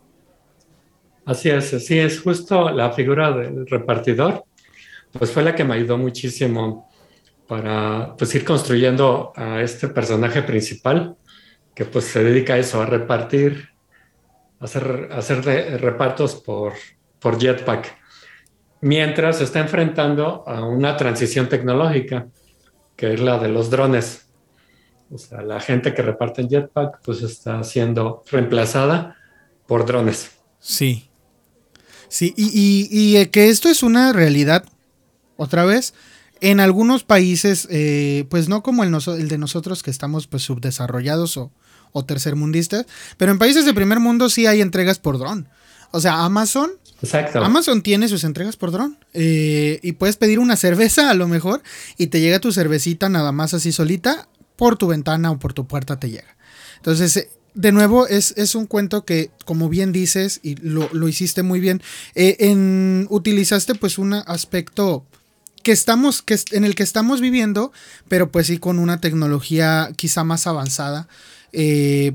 Así es, así es, justo la figura del repartidor, pues fue la que me ayudó muchísimo para pues ir construyendo a este personaje principal que pues se dedica a eso, a repartir, a hacer, hacer repartos por, por jetpack, mientras se está enfrentando a una transición tecnológica, que es la de los drones. O sea, la gente que reparte en jetpack pues está siendo reemplazada por drones. Sí. Sí, y, y, y que esto es una realidad, otra vez, en algunos países, eh, pues no como el, de nosotros que estamos pues subdesarrollados o, o tercermundistas, pero en países de primer mundo sí hay entregas por dron. O sea, Amazon Exacto. Amazon tiene sus entregas por dron. Eh, y puedes pedir una cerveza a lo mejor y te llega tu cervecita nada más así solita por tu ventana o por tu puerta te llega. Entonces, eh, de nuevo, es, es un cuento que, como bien dices, y lo, lo hiciste muy bien, en, utilizaste pues un aspecto que estamos, que, en el que estamos viviendo, pero pues sí con una tecnología quizá más avanzada. Eh,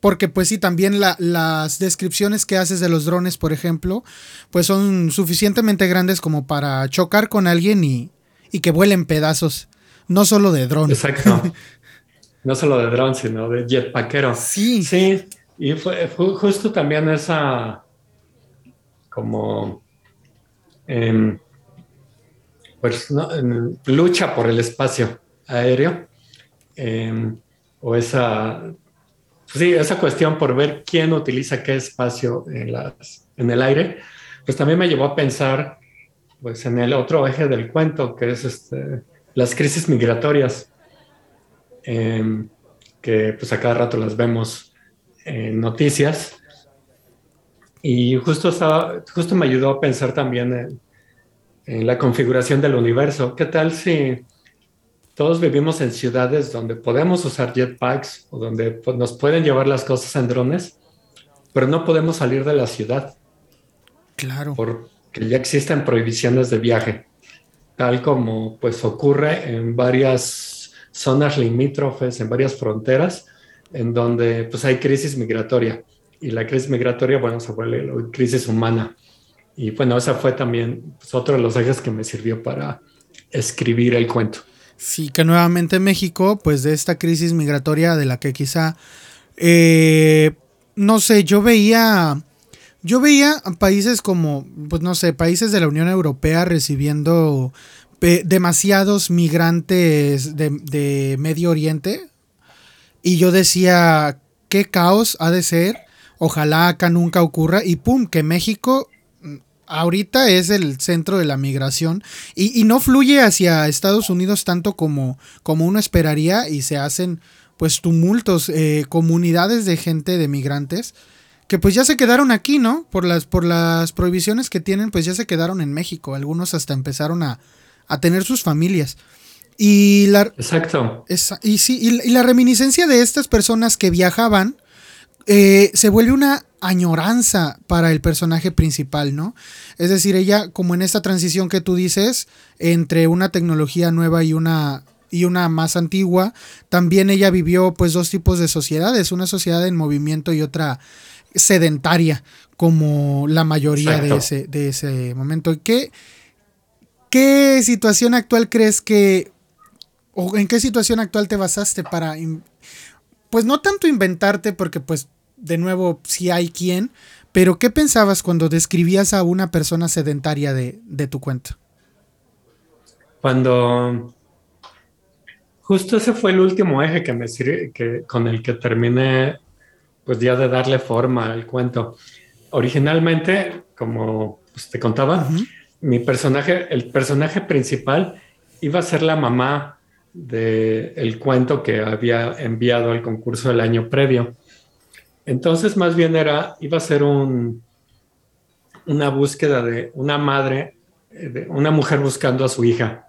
porque pues sí, también las descripciones que haces de los drones, por ejemplo, pues son suficientemente grandes como para chocar con alguien y, y que vuelen pedazos, no solo de dron. Exacto. no solo de dron, sino de jetpackero. Sí. Sí, y fue, justo también esa como... Em, pues, lucha por el espacio aéreo em, o esa, sí, esa cuestión por ver quién utiliza qué espacio en, las, en el aire, pues también me llevó a pensar pues en el otro eje del cuento, que es este, las crisis migratorias, em, que pues a cada rato las vemos en noticias. Y justo, estaba, justo me ayudó a pensar también en, en la configuración del universo. ¿Qué tal si todos vivimos en ciudades donde podemos usar jetpacks o donde nos pueden llevar las cosas en drones, pero no podemos salir de la ciudad? Claro. Porque ya existen prohibiciones de viaje, tal como pues ocurre en varias zonas limítrofes, en varias fronteras, en donde pues hay crisis migratoria. Y la crisis migratoria, bueno, se vuelve crisis humana. Y bueno, esa fue también pues, otro de los ejes que me sirvió para escribir el cuento. Sí, que nuevamente México, pues de esta crisis migratoria de la que quizá, eh, no sé, yo veía yo veía países como, pues no sé, países de la Unión Europea recibiendo demasiados migrantes de, Medio Oriente. Y yo decía, qué caos ha de ser. Ojalá acá nunca ocurra. Y pum, que México ahorita es el centro de la migración. Y, no fluye hacia Estados Unidos tanto como, como uno esperaría. Y se hacen pues tumultos, eh, comunidades de gente de migrantes que pues ya se quedaron aquí, ¿no? Por las, por las prohibiciones que tienen, pues ya se quedaron en México. Algunos hasta empezaron a, tener sus familias. Y la, Exacto. y sí, y, la reminiscencia de estas personas que viajaban eh, se vuelve una añoranza para el personaje principal, ¿no? Es decir, ella, como en esta transición que tú dices, entre una tecnología nueva y una y una más antigua, también ella vivió pues dos tipos de sociedades, una sociedad en movimiento y otra sedentaria como la mayoría de ese, de ese momento. ¿Qué, ¿Qué situación actual crees que, o en qué situación actual te basaste para, pues no tanto inventarte, porque pues de nuevo si hay quien, pero ¿qué pensabas cuando describías a una persona sedentaria de, tu cuento? Cuando justo ese fue el último eje que me que, con el que terminé pues ya de darle forma al cuento. Originalmente, como pues, te contaba, mi personaje, el personaje principal iba a ser la mamá del cuento que había enviado al concurso el año previo. Entonces, más bien era, iba a ser un, una búsqueda de una madre, eh, de una mujer buscando a su hija.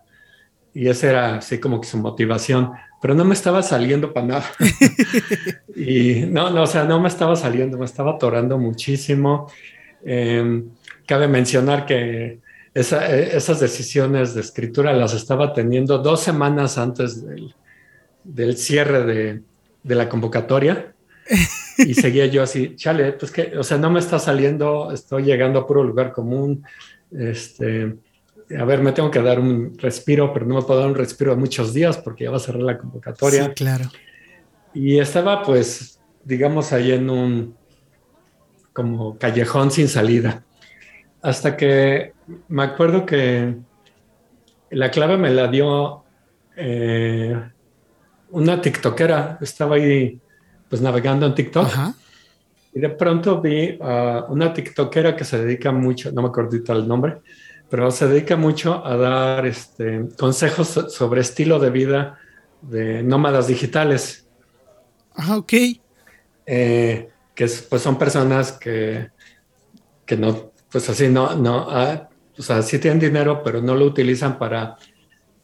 Y esa era así como que su motivación pero no me estaba saliendo para nada. y no, no, o sea, no me estaba saliendo, me estaba atorando muchísimo. Em, cabe mencionar que esas decisiones de escritura las estaba teniendo dos semanas antes del, cierre de, de, la convocatoria. Y seguía yo así, chale, pues que, o sea, no me está saliendo, estoy llegando a puro lugar común. Este, a ver, me tengo que dar un respiro, pero no me puedo dar un respiro de muchos días porque ya va a cerrar la convocatoria. Sí, claro. Y estaba pues, digamos, ahí en un como callejón sin salida. Hasta que me acuerdo que la clave me la dio eh, una TikTokera. Estaba ahí pues navegando en TikTok. Y de pronto vi a una TikTokera que se dedica mucho, no me acuerdo el nombre, pero se dedica mucho a dar este, consejos sobre estilo de vida de nómadas digitales. Ah, ok. Eh, que pues son personas que, que no, pues así no, no, ah, o sea, sí tienen dinero, pero no lo utilizan para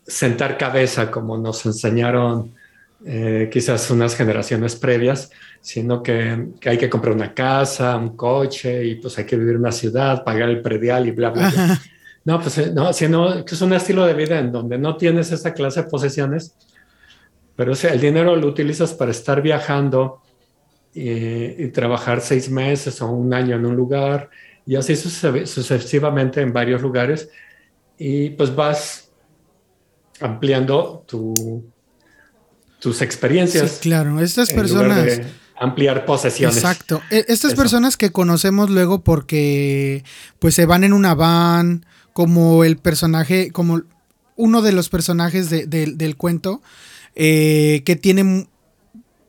sentar cabeza como nos enseñaron eh, quizás unas generaciones previas, sino que, que, hay que comprar una casa, un coche y pues hay que vivir en una ciudad, pagar el predial y bla, bla, bla. No, pues eh, no, sino que es un estilo de vida en donde no tienes esa clase de posesiones, pero o sea, el dinero lo utilizas para estar viajando y, trabajar seis meses o un año en un lugar y así sucesivamente en varios lugares y pues vas ampliando tu, tus experiencias. Sí, claro, estas personas... ampliar posesiones. Exacto. E, estas personas que conocemos luego porque pues se van en una van como el personaje, como uno de los personajes del cuento, eh, que tiene,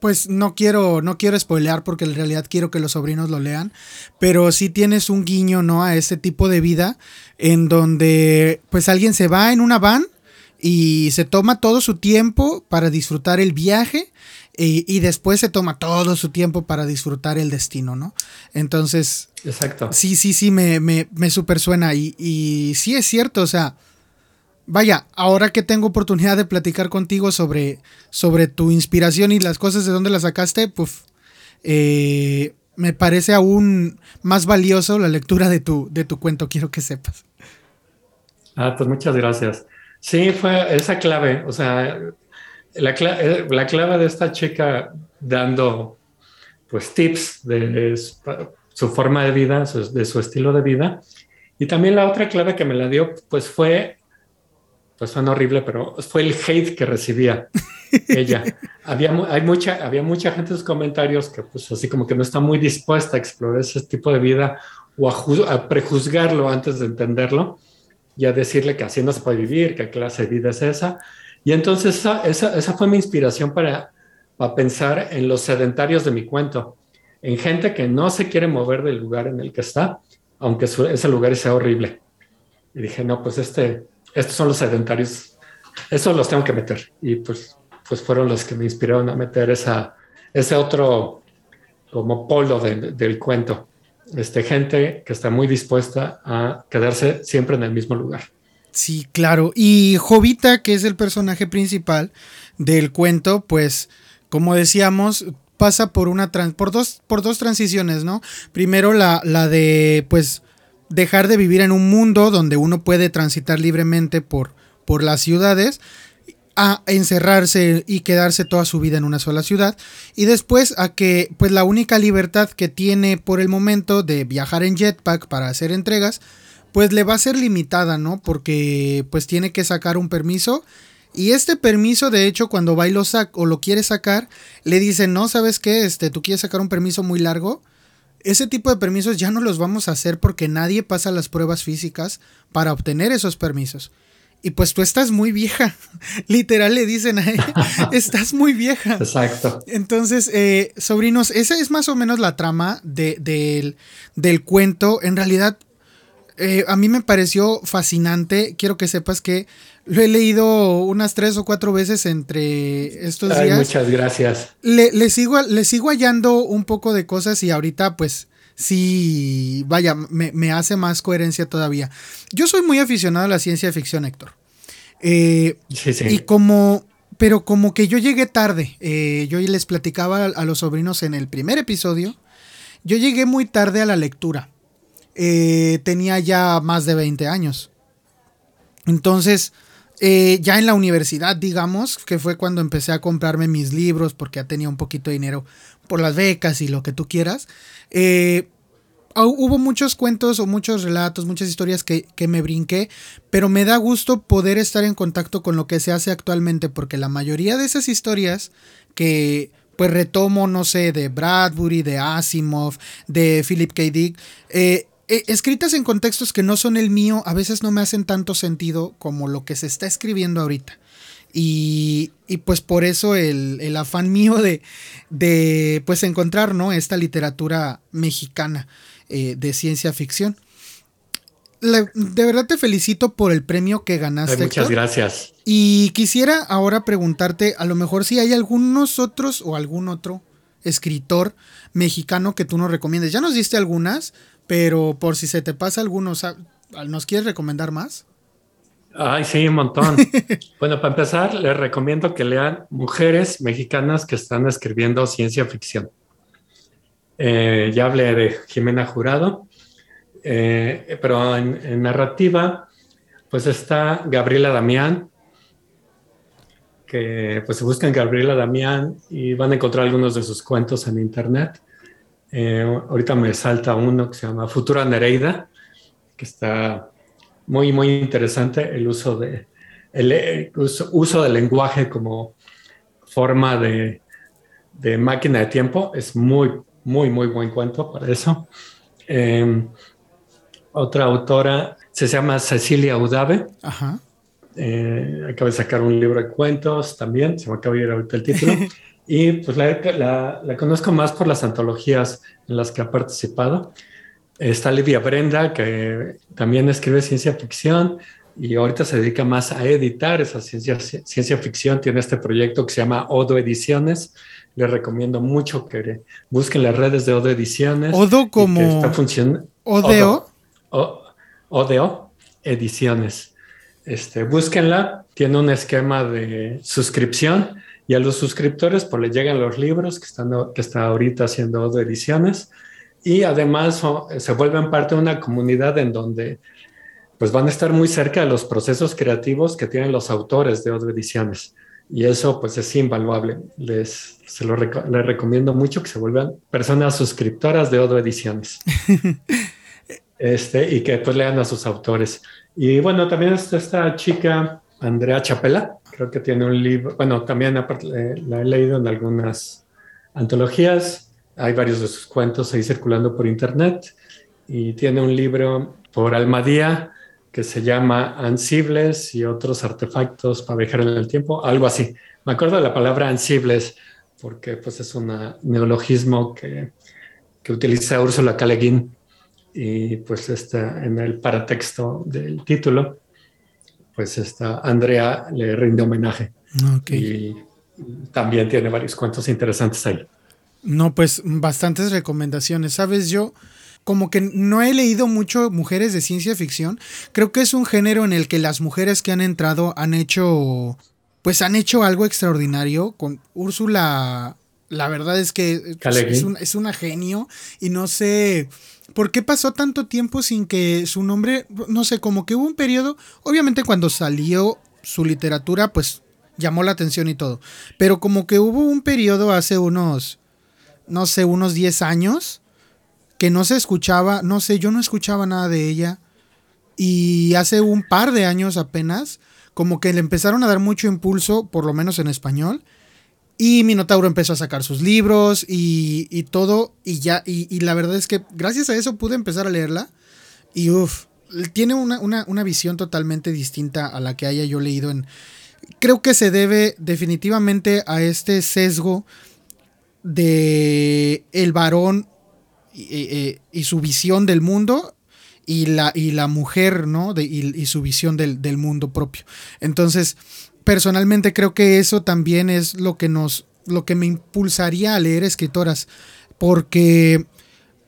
pues no quiero, no quiero spoilear porque en realidad quiero que los sobrinos lo lean, pero sí tienes un guiño, ¿no? A ese tipo de vida en donde, pues alguien se va en una van y se toma todo su tiempo para disfrutar el viaje y, después se toma todo su tiempo para disfrutar el destino, ¿no? Entonces, Exacto. Sí, sí, sí, me, me, me super suena y, y sí es cierto, o sea, vaya, ahora que tengo oportunidad de platicar contigo sobre, sobre tu inspiración y las cosas de dónde las sacaste, pues eh, me parece aún más valioso la lectura de tu, de tu cuento, quiero que sepas. Ah, pues muchas gracias. Sí, fue esa clave, o sea, la, eh, la clave de esta chica dando pues tips de su forma de vida, de su estilo de vida. Y también la otra clave que me la dio, pues fue, pues suena horrible, pero fue el hate que recibía ella. había, hay mucha, había mucha gente en sus comentarios que pues así como que no está muy dispuesta a explorar ese tipo de vida o a, a prejuzgarlo antes de entenderlo y a decirle que así no se puede vivir, qué clase de vida es esa. Y entonces esa, esa, esa fue mi inspiración para, para, pensar en los sedentarios de mi cuento, en gente que no se quiere mover del lugar en el que está, aunque ese lugar sea horrible. Y dije, no, pues este, estos son los sedentarios, estos los tengo que meter. Y pues, pues fueron los que me inspiraron a meter esa, ese otro como polo de, del cuento este, gente que está muy dispuesta a quedarse siempre en el mismo lugar. Sí, claro. Y Jovita, que es el personaje principal del cuento, pues, como decíamos, pasa por una por dos, por dos transiciones, ¿no? Primero la, la de, pues, dejar de vivir en un mundo donde uno puede transitar libremente por, por las ciudades a encerrarse y quedarse toda su vida en una sola ciudad y después a que pues la única libertad que tiene por el momento de viajar en jetpack para hacer entregas pues le va a ser limitada, ¿no? Porque pues tiene que sacar un permiso y este permiso de hecho cuando va y lo saca o lo quiere sacar le dicen, "No, ¿sabes qué? Este tú quieres sacar un permiso muy largo." Ese tipo de permisos ya no los vamos a hacer porque nadie pasa las pruebas físicas para obtener esos permisos. Y pues tú estás muy vieja. Literal le dicen a ella, estás muy vieja. Exacto. Entonces, eh, sobrinos, esa es más o menos la trama de, del, cuento. En realidad, eh, a mí me pareció fascinante. Quiero que sepas que lo he leído unas tres o cuatro veces entre estos Ay, días. Muchas gracias. Le, le, sigo, le sigo hallando un poco de cosas y ahorita pues sí, vaya, me, hace más coherencia todavía. Yo soy muy aficionado a la ciencia ficción, Héctor. Eh, sí, sí. Y como, pero como que yo llegué tarde, eh, yo les platicaba a, los sobrinos en el primer episodio, yo llegué muy tarde a la lectura. Eh, tenía ya más de 20 años. Entonces, ya en la universidad, digamos, que fue cuando empecé a comprarme mis libros porque ya tenía un poquito de dinero por las becas y lo que tú quieras. Eh, hubo muchos cuentos o muchos relatos, muchas historias que, me brinqué, pero me da gusto poder estar en contacto con lo que se hace actualmente, porque la mayoría de esas historias que pues retomo, no sé, de Bradbury, de Asimov, de Philip K. Dick, eh, eh, escritas en contextos que no son el mío, a veces no me hacen tanto sentido como lo que se está escribiendo ahorita. Y, pues por eso el, afán mío de, de, pues encontrar ¿no? esta literatura mexicana eh, de ciencia ficción. de verdad te felicito por el premio que ganaste. muchas gracias. Y quisiera ahora preguntarte, a lo mejor si hay algunos otros o algún otro escritor mexicano que tú nos recomiendes. Ya nos diste algunas, pero por si se te pasa algunos, ¿nos quieres recomendar más? Ay, sí, un montón. bueno, para empezar, les recomiendo que lean mujeres mexicanas que están escribiendo ciencia ficción. Eh, ya hablé de Jimena Jurado, eh, pero en, narrativa, pues está Gabriela Damián, que pues buscan Gabriela Damián y van a encontrar algunos de sus cuentos en internet. Eh, ahorita me salta uno que se llama Futura Nereida, que está muy, muy interesante el uso, de, el, uso, del lenguaje como forma de, de, máquina de tiempo. Es muy, muy, muy buen cuento para eso. Em, otra autora se llama Cecilia Udave. Ajá. Eh, acaba de sacar un libro de cuentos también, se me acaba de ir ahorita el título. y pues la, la, conozco más por las antologías en las que ha participado. Está Livia Brenda, que también escribe ciencia ficción. y ahorita se dedica más a editar esa ciencia, ciencia ficción. Tiene este proyecto que se llama Odo Ediciones. Les recomiendo mucho que busquen las redes de Odo Ediciones. Odo como... Está. Odeo. Odeo Ediciones. Este, búsquenla. Tiene un esquema de suscripción y a los suscriptores pues les llegan los libros que, están, que está ahorita haciendo Odo Ediciones y además se vuelven parte de una comunidad en donde pues van a estar muy cerca de los procesos creativos que tienen los autores de Odo Ediciones. Y eso pues es invaluable. Les, se lo les recomiendo mucho que se vuelvan personas suscriptoras de Odo Ediciones. este, y que pues lean a sus autores. Y bueno, también está esta chica, Andrea Chapela, creo que tiene un libro, bueno, también eh, la he leído en algunas antologías, hay varios de sus cuentos ahí circulando por internet, y tiene un libro por Almadía que se llama Ansibles y otros artefactos para viajar en el tiempo, algo así. Me acuerdo de la palabra Ansibles porque pues es un neologismo que, que utiliza Úrsula K. y pues está en el paratexto del título, pues está Andrea le rinde homenaje. Y también tiene varios cuentos interesantes ahí. No, pues bastantes recomendaciones. Sabes, yo como que no he leído mucho mujeres de ciencia ficción. Creo que es un género en el que las mujeres que han entrado han hecho, pues han hecho algo extraordinario. Con Úrsula, la verdad es que es, es una genio y no sé por qué pasó tanto tiempo sin que su nombre, no sé, como que hubo un periodo, obviamente cuando salió su literatura, pues llamó la atención y todo, pero como que hubo un periodo hace unos, no sé, unos 10 años que no se escuchaba, no sé, yo no escuchaba nada de ella. Y hace un par de años apenas, como que le empezaron a dar mucho impulso, por lo menos en español. Y Minotauro empezó a sacar sus libros y, todo. Y ya, y, la verdad es que gracias a eso pude empezar a leerla. Y uff, tiene una, una, visión totalmente distinta a la que haya yo leído en... Creo que se debe definitivamente a este sesgo de el varón y, su visión del mundo y la, y la mujer, ¿no? Y, su visión del, mundo propio. Entonces, personalmente creo que eso también es lo que nos, lo que me impulsaría a leer escritoras, porque,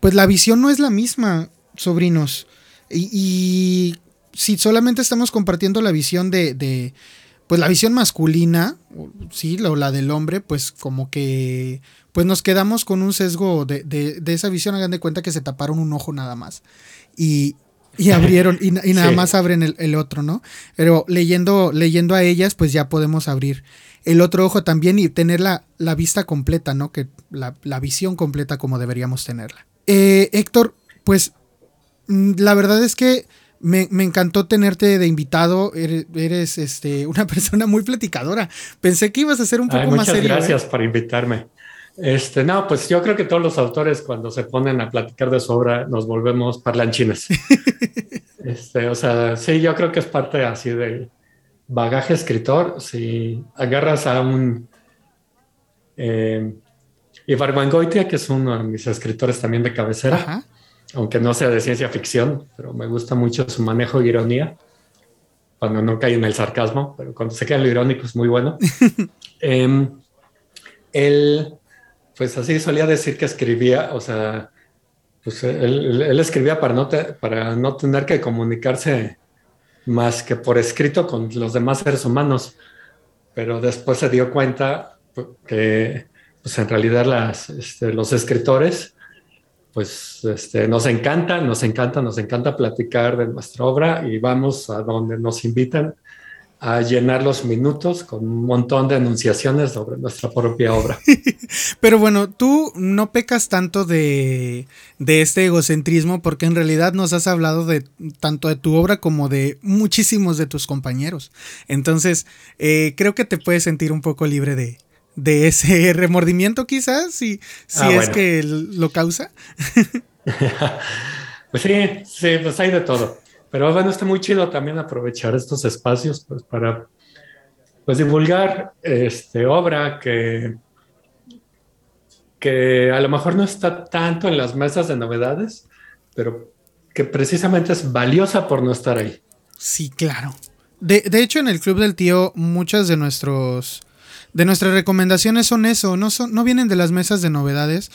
pues la visión no es la misma, sobrinos. Y, si solamente estamos compartiendo la visión de, de pues la visión masculina, sí, o la del hombre, pues como que pues nos quedamos con un sesgo de, esa visión. Hagan de cuenta que se taparon un ojo nada más. Y, abrieron, y, nada más abren el, otro, ¿no? Pero leyendo, leyendo a ellas, pues ya podemos abrir el otro ojo también y tener la, vista completa, ¿no? Que la, visión completa como deberíamos tenerla. Eh, Héctor, pues mm, la verdad es que me, encantó tenerte de invitado. Eres, este, una persona muy platicadora. Pensé que ibas a ser un poco más serio. Muchas ¿eh? gracias por invitarme. Este, no, pues yo creo que todos los autores cuando se ponen a platicar de su obra nos volvemos parlanchines. este, o sea, sí, yo creo que es parte así del bagaje escritor. Si agarras a un eh, Ivar Goitia, que es uno de mis escritores también de cabecera, aunque no sea de ciencia ficción, pero me gusta mucho su manejo de ironía, cuando no cae en el sarcasmo, pero cuando se queda en lo irónico es muy bueno. eh, él pues así solía decir que escribía, o sea, pues él, escribía para no, para no tener que comunicarse más que por escrito con los demás seres humanos, pero después se dio cuenta que pues en realidad este, los escritores, pues este, nos encanta, nos encanta, nos encanta platicar de nuestra obra y vamos a donde nos invitan a llenar los minutos con un montón de enunciaciones sobre nuestra propia obra. Pero bueno, tú no pecas tanto de, de, este egocentrismo porque en realidad nos has hablado de tanto de tu obra como de muchísimos de tus compañeros. Entonces, eh, creo que te puedes sentir un poco libre de, de ese remordimiento quizás, si, si ah, es que lo causa. pues sí, sí, pues hay de todo. Pero bueno, está muy chido también aprovechar estos espacios pues, para pues, divulgar este, obra que, que a lo mejor no está tanto en las mesas de novedades, pero que precisamente es valiosa por no estar ahí. Sí, claro. De, de, hecho, en el Club del Tío, muchas de nuestros. De nuestras recomendaciones son eso, no, son, no vienen de las mesas de novedades.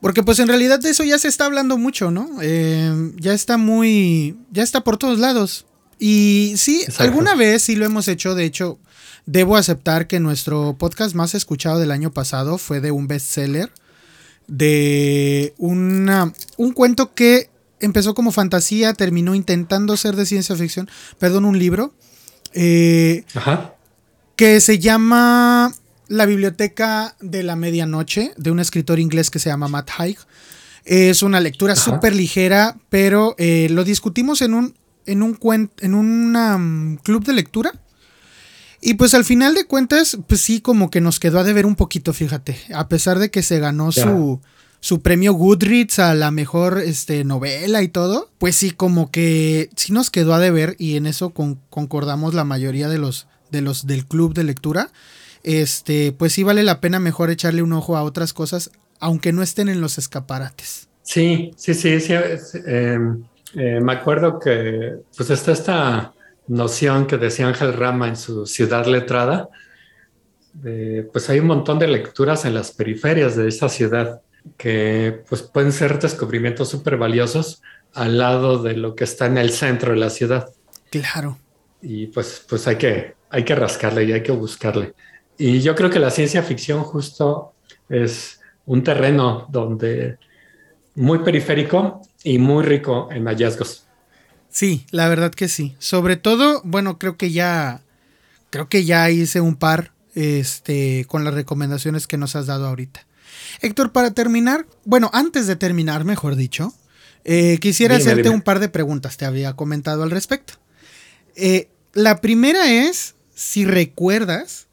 Porque pues en realidad de eso ya se está hablando mucho, ¿no? Eh, ya está muy... ya está por todos lados. Y sí, alguna vez sí lo hemos hecho, de hecho, debo aceptar que nuestro podcast más escuchado del año pasado fue de un bestseller, de una, un cuento que empezó como fantasía, terminó intentando ser de ciencia ficción, perdón, un libro, eh, que se llama La Biblioteca de la Medianoche, de un escritor inglés que se llama Matt Haig. Es una lectura súper ligera, pero eh, lo discutimos en un en un, en un club de lectura. Y pues al final de cuentas, pues sí, como que nos quedó a deber un poquito, fíjate. A pesar de que se ganó su, su, premio Goodreads a la mejor este, novela y todo, pues sí, como que sí nos quedó a deber y en eso concordamos la mayoría de los, de los del club de lectura. Este, pues sí vale la pena mejor echarle un ojo a otras cosas, aunque no estén en los escaparates. Sí, sí, sí, sí. Em, eh, me acuerdo que pues está esta noción que decía Ángel Rama en su Ciudad Letrada, pues hay un montón de lecturas en las periferias de esta ciudad que pues pueden ser descubrimientos súper valiosos al lado de lo que está en el centro de la ciudad. Claro. Y pues, pues hay, que, hay que rascarle y hay que buscarle. Y yo creo que la ciencia ficción justo es un terreno donde muy periférico y muy rico en hallazgos. Sí, la verdad que sí. Sobre todo, bueno, creo que ya creo que ya hice un par este con las recomendaciones que nos has dado ahorita. Héctor, para terminar, bueno, antes de terminar, mejor dicho, eh, quisiera hacerte un par de preguntas, te había comentado al respecto. Eh, la primera es si recuerdas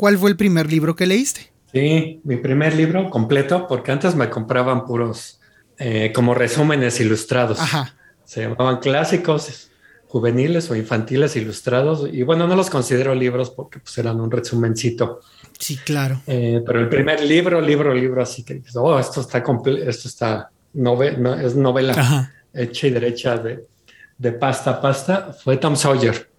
cuál fue el primer libro que leíste. Sí, mi primer libro completo, porque antes me compraban puros eh, como resúmenes ilustrados. Se llamaban clásicos juveniles o infantiles ilustrados. Y bueno, no los considero libros porque pues, eran un resumencito. Sí, claro. Eh, pero el primer libro, libro, libro, así que dices, oh, esto está esto está es novela hecha y derecha de, de pasta a pasta, fue Tom Sawyer.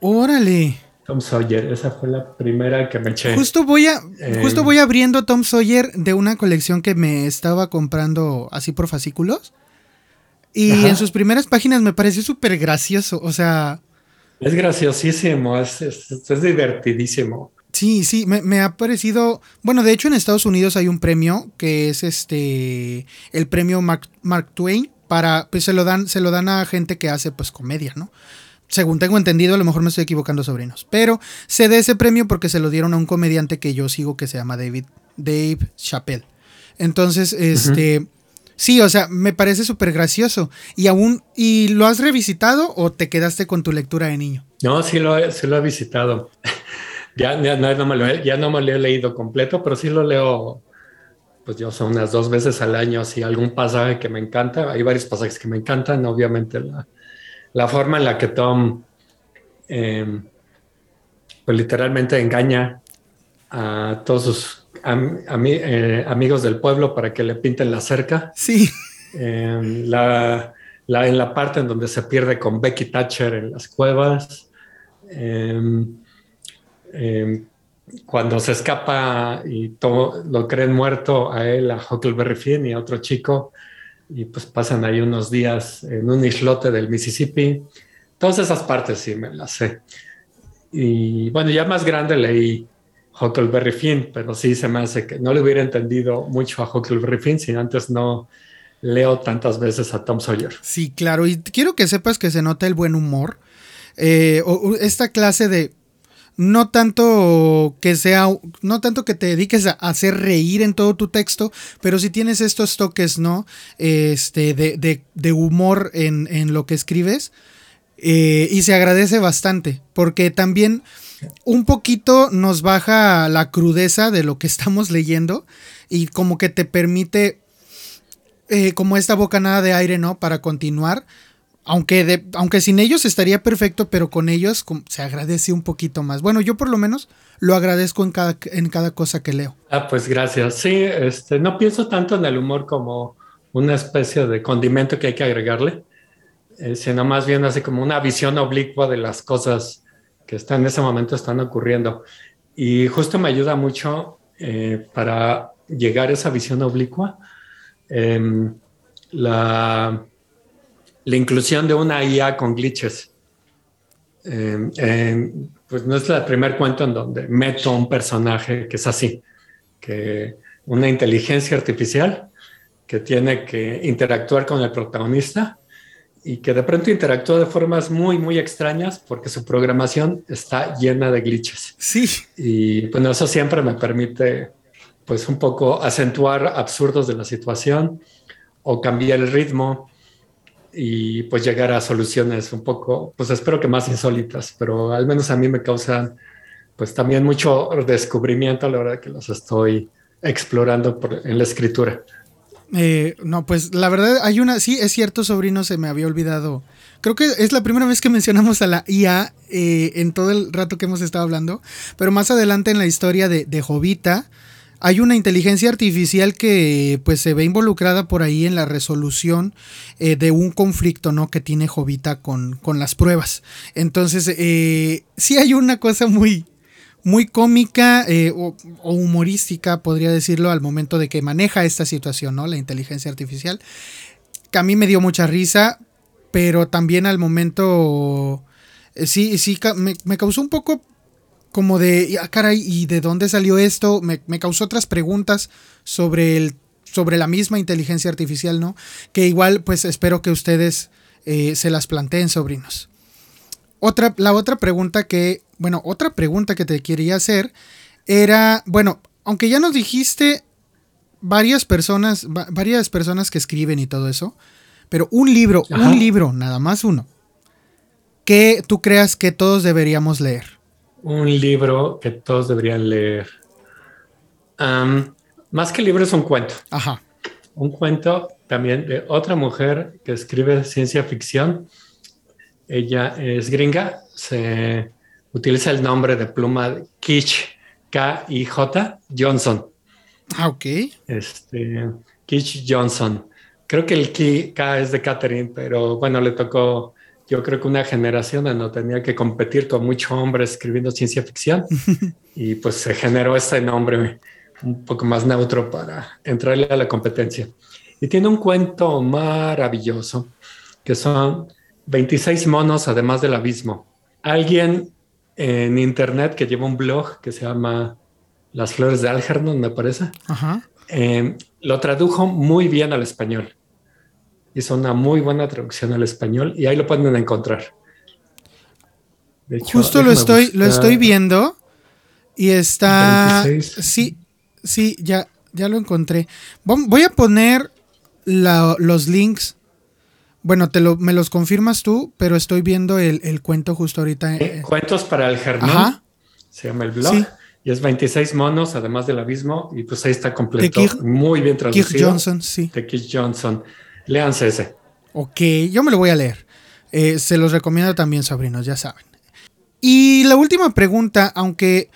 Órale. Tom Sawyer, esa fue la primera que me eché. Justo voy a, justo voy abriendo Tom Sawyer de una colección que me estaba comprando así por fascículos. Y en sus primeras páginas me pareció súper gracioso. O sea. Es graciosísimo, es, es, divertidísimo. Sí, sí, me, ha parecido. Bueno, de hecho, en Estados Unidos hay un premio que es este. El premio Mark, Mark Twain. Para. Pues se lo dan, se lo dan a gente que hace pues comedia, ¿no? Según tengo entendido, a lo mejor me estoy equivocando, sobrinos. Pero se dé ese premio porque se lo dieron a un comediante que yo sigo que se llama David, Dave Chappelle. Entonces, este. Sí, o sea, me parece súper gracioso. ¿Y aún, y lo has revisitado o te quedaste con tu lectura de niño? No, sí lo, he, lo he visitado. ya, ya, no me lo he, ya no me lo he leído completo, pero sí lo leo, pues yo son unas dos veces al año, así algún pasaje que me encanta. Hay varios pasajes que me encantan, obviamente la, la forma en la que Tom, em, pues literalmente engaña a todos sus eh, amigos del pueblo para que le pinten la cerca. Sí. Em, la, en la parte en donde se pierde con Becky Thatcher en las cuevas. Em, cuando se escapa y todo, lo creen muerto a él, a Huckleberry Finn y a otro chico, y pues pasan ahí unos días en un islote del Mississippi. Todas esas partes sí me las sé. Y bueno, ya más grande leí Huckleberry Finn, pero sí se me hace que no le hubiera entendido mucho a Huckleberry Finn si antes no leo tantas veces a Tom Sawyer. Sí, claro, y quiero que sepas que se nota el buen humor. Eh, esta clase de no tanto que sea, no tanto que te dediques a hacer reír en todo tu texto, pero si tienes estos toques, ¿no? Este, de, humor en, lo que escribes. Eh, y se agradece bastante, porque también un poquito nos baja la crudeza de lo que estamos leyendo y como que te permite eh, como esta bocanada de aire, ¿no? Para continuar aunque, aunque sin ellos estaría perfecto, pero con ellos se agradece un poquito más. Bueno, yo por lo menos lo agradezco en cada, en cada cosa que leo. Ah, pues gracias. Sí, este, no pienso tanto en el humor como una especie de condimento que hay que agregarle. eh, sino más bien así como una visión oblicua de las cosas que están en ese momento están ocurriendo. Y justo me ayuda mucho eh, para llegar a esa visión oblicua em, la, la inclusión de una IA con glitches. Em, em, pues no es el primer cuento en donde meto un personaje que es así, que una inteligencia artificial que tiene que interactuar con el protagonista y que de pronto interactúa de formas muy, muy extrañas porque su programación está llena de glitches. Sí. Y bueno, eso siempre me permite pues un poco acentuar absurdos de la situación o cambiar el ritmo y pues llegar a soluciones un poco, pues espero que más insólitas, pero al menos a mí me causan pues también mucho descubrimiento a la hora que los estoy explorando en la escritura. Eh, no, pues la verdad hay una, sí, es cierto, sobrino, se me había olvidado. Creo que es la primera vez que mencionamos a la IA eh, en todo el rato que hemos estado hablando, pero más adelante en la historia de, de Jovita hay una inteligencia artificial que pues se ve involucrada por ahí en la resolución eh, de un conflicto, ¿no? Que tiene Jovita con, con las pruebas. Entonces, sí hay una cosa muy, muy cómica eh, o, humorística, podría decirlo, al momento de que maneja esta situación, ¿no? La inteligencia artificial. Que a mí me dio mucha risa, pero también al momento. Eh, sí, sí, me, causó un poco como de. Ah, caray, ¿y de dónde salió esto? Me, causó otras preguntas sobre el. sobre la misma inteligencia artificial, ¿no? Que igual, pues espero que ustedes eh, se las planteen, sobrinos. Otra, la otra pregunta que bueno, otra pregunta que te quería hacer era, bueno, aunque ya nos dijiste varias personas, varias personas que escriben y todo eso, pero un libro, un libro, nada más uno, que tú creas que todos deberíamos leer. Un libro que todos deberían leer. más que libro es un cuento. Ajá. Un cuento también de otra mujer que escribe ciencia ficción. Ella es gringa, se utiliza el nombre de pluma Kish, K-I-J, Johnson. Ah, ok. Este, Johnson. Creo que el K es de Catherine, pero bueno, le tocó, yo creo que una generación en no tenía que competir con muchos hombres escribiendo ciencia ficción y pues se generó este nombre un poco más neutro para entrarle a la competencia. Y tiene un cuento maravilloso que son 26 monos además del abismo. Alguien en internet que lleva un blog que se llama Las Flores de Algernon, me parece. Em, lo tradujo muy bien al español. Hizo una muy buena traducción al español y ahí lo pueden encontrar. Justo lo estoy, lo estoy viendo y está. Sí, sí, ya, ya lo encontré. Voy a poner los links bueno, te lo, me los confirmas tú, pero estoy viendo el, cuento justo ahorita. Eh, Cuentos para el Germán. Se llama el blog. Y es 26 monos, además del abismo. Y pues ahí está completo. muy bien traducido. Keith Johnson, sí. De Johnson. Léanse ese. Ok, yo me lo voy a leer. Eh, se los recomiendo también, sobrinos, ya saben. Y la última pregunta, aunque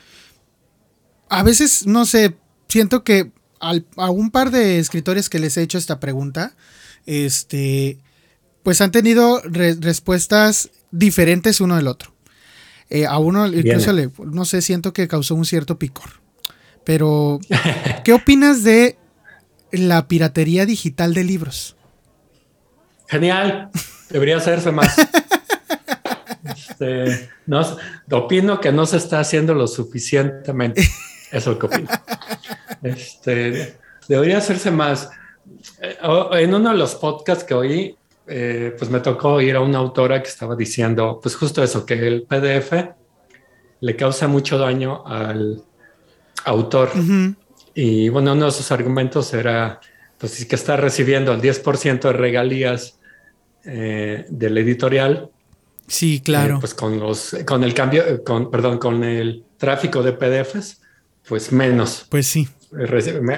a veces, no sé, siento que a un par de escritores que les he hecho esta pregunta, este pues han tenido respuestas diferentes uno del otro. Eh, a uno incluso le, no sé, siento que causó un cierto picor. Pero, ¿qué opinas de la piratería digital de libros? Genial, debería hacerse más. Este, no, opino que no se está haciendo lo suficientemente. Eso es lo que opino. Este, debería hacerse más. Eh, en uno de los podcasts que oí, eh, pues me tocó ir a una autora que estaba diciendo, pues justo eso, que el PDF le causa mucho daño al autor. Y bueno, uno de sus argumentos era, pues que está recibiendo el 10% de regalías eh, del editorial. Sí, claro. Eh, pues con los, con el cambio, con, perdón, con el tráfico de PDFs, pues menos. Pues sí.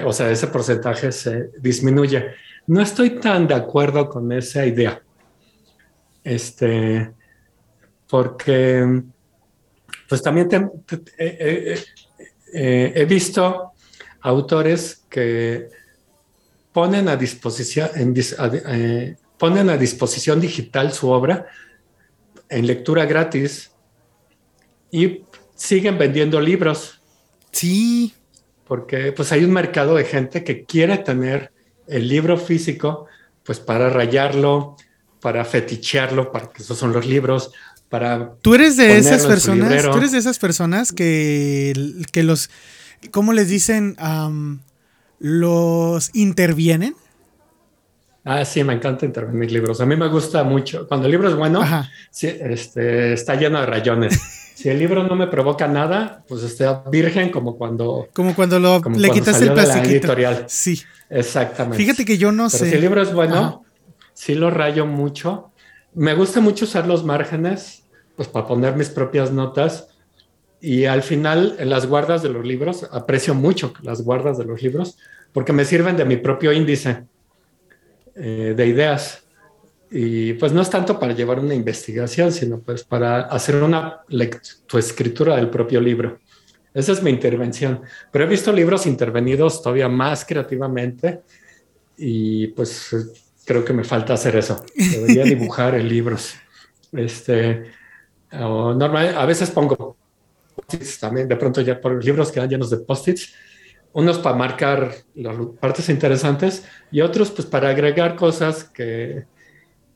O sea, ese porcentaje se disminuye. No estoy tan de acuerdo con esa idea. Este, porque, pues también he visto autores que ponen a disposición, ponen a disposición digital su obra en lectura gratis y siguen vendiendo libros. Sí. Porque pues hay un mercado de gente que quiere tener el libro físico pues para rayarlo, para fetichearlo, para que esos son los libros, para... Tú eres de esas personas, tú eres de esas personas que, que los, ¿cómo les dicen? los intervienen. Ah, sí, me encanta intervenir libros. A mí me gusta mucho. Cuando el libro es bueno, este, está lleno de rayones. si el libro no me provoca nada, pues está virgen como cuando... Como cuando lo, le quitas el plástico. editorial. Sí. Exactamente. Fíjate que yo no sé. Si el libro es bueno, sí lo rayo mucho. Me gusta mucho usar los márgenes, pues para poner mis propias notas. Y al final, en las guardas de los libros, aprecio mucho las guardas de los libros, porque me sirven de mi propio índice eh, de ideas. Y pues no es tanto para llevar una investigación, sino pues para hacer una tu escritura del propio libro. Esa es mi intervención. Pero he visto libros intervenidos todavía más creativamente y pues creo que me falta hacer eso. Debería dibujar en libros. Este, normal, a veces pongo también, de pronto ya por libros quedan llenos de post-its, unos para marcar las partes interesantes y otros pues para agregar cosas que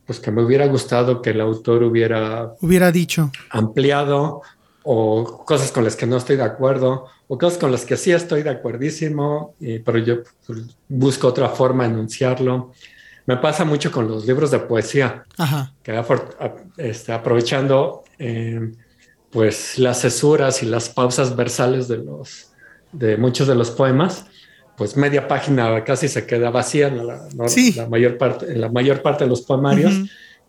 pues que me hubiera gustado que el autor hubiera hubiera dicho. ampliado o cosas con las que no estoy de acuerdo, o cosas con las que sí estoy de acuerdísimo, y, pero yo pues, busco otra forma de enunciarlo. Me pasa mucho con los libros de poesía, que este, aprovechando eh, pues las cesuras y las pausas versales de, los, de muchos de los poemas, pues media página casi se queda vacía en la, mayor, parte, en la mayor parte de los poemarios.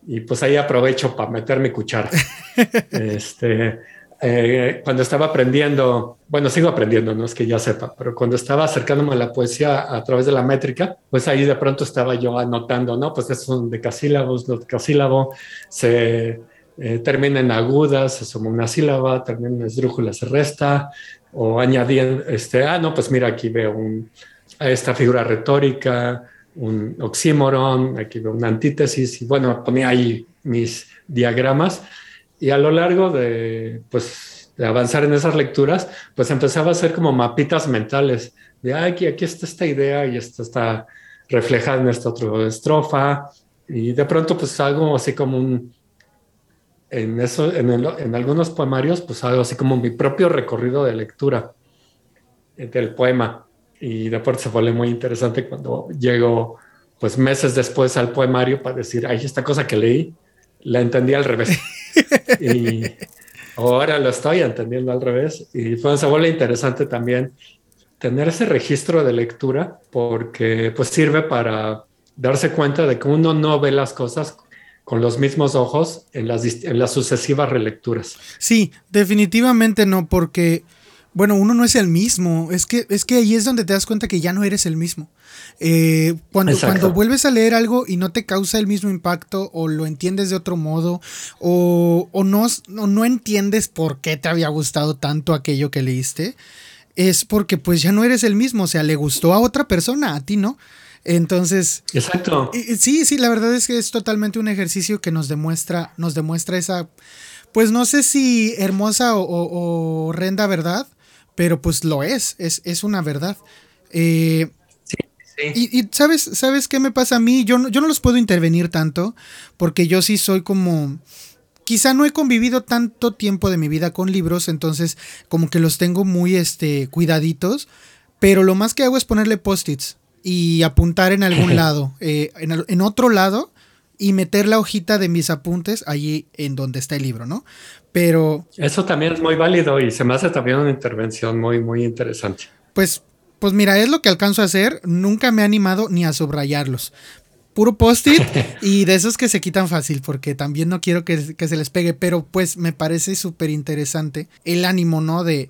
Y pues ahí aprovecho para meter mi cuchara. este, eh, cuando estaba aprendiendo, bueno, sigo aprendiendo, no es que ya sepa, pero cuando estaba acercándome a la poesía a través de la métrica, pues ahí de pronto estaba yo anotando, ¿no? Pues es un decasílabos, decasílabo se eh, termina en agudas, se suma una sílaba, termina en esdrújula, se resta, o añadí, este, ah, no, pues mira, aquí veo un, esta figura retórica, un oxímoron, aquí veo una antítesis, y bueno, ponía ahí mis diagramas y a lo largo de, pues, de avanzar en esas lecturas, pues empezaba a hacer como mapitas mentales de aquí, aquí está esta idea y esto está reflejada en esta otra estrofa. Y de pronto, pues algo así como un, en eso, en, en algunos poemarios, pues algo así como mi propio recorrido de lectura del poema. Y de pronto se fue muy interesante cuando llego, pues meses después al poemario para decir, ay, esta cosa que leí, la entendí al revés. y ahora lo estoy entendiendo al revés. Y pues se vuelve interesante también tener ese registro de lectura porque pues sirve para darse cuenta de que uno no ve las cosas con los mismos ojos en las, en las sucesivas relecturas. Sí, definitivamente no, porque bueno, uno no es el mismo. Es que, es que ahí es donde te das cuenta que ya no eres el mismo. Eh, cuando, cuando vuelves a leer algo y no te causa el mismo impacto, o lo entiendes de otro modo, o, no, no, entiendes por qué te había gustado tanto aquello que leíste, es porque pues ya no eres el mismo. O sea, le gustó a otra persona, a ti no. Entonces. Exacto. Sí, sí, la verdad es que es totalmente un ejercicio que nos demuestra, nos demuestra esa. Pues no sé si hermosa o, o horrenda verdad, pero pues lo es, es, es una verdad. Eh, sí, sí. Y, ¿sabes, ¿sabes qué me pasa a mí? Yo no, yo no los puedo intervenir tanto, porque yo sí soy como... Quizá no he convivido tanto tiempo de mi vida con libros, entonces como que los tengo muy este, cuidaditos, pero lo más que hago es ponerle post-its y apuntar en algún lado, eh, en, en otro lado, y meter la hojita de mis apuntes allí en donde está el libro, ¿no? Pero... Eso también es muy válido y se me hace también una intervención muy, muy interesante. Pues, pues mira, es lo que alcanzo a hacer. Nunca me he animado ni a subrayarlos. Puro post-it y de esos que se quitan fácil porque también no quiero que, se les pegue, pero pues me parece súper interesante el ánimo, ¿no? De,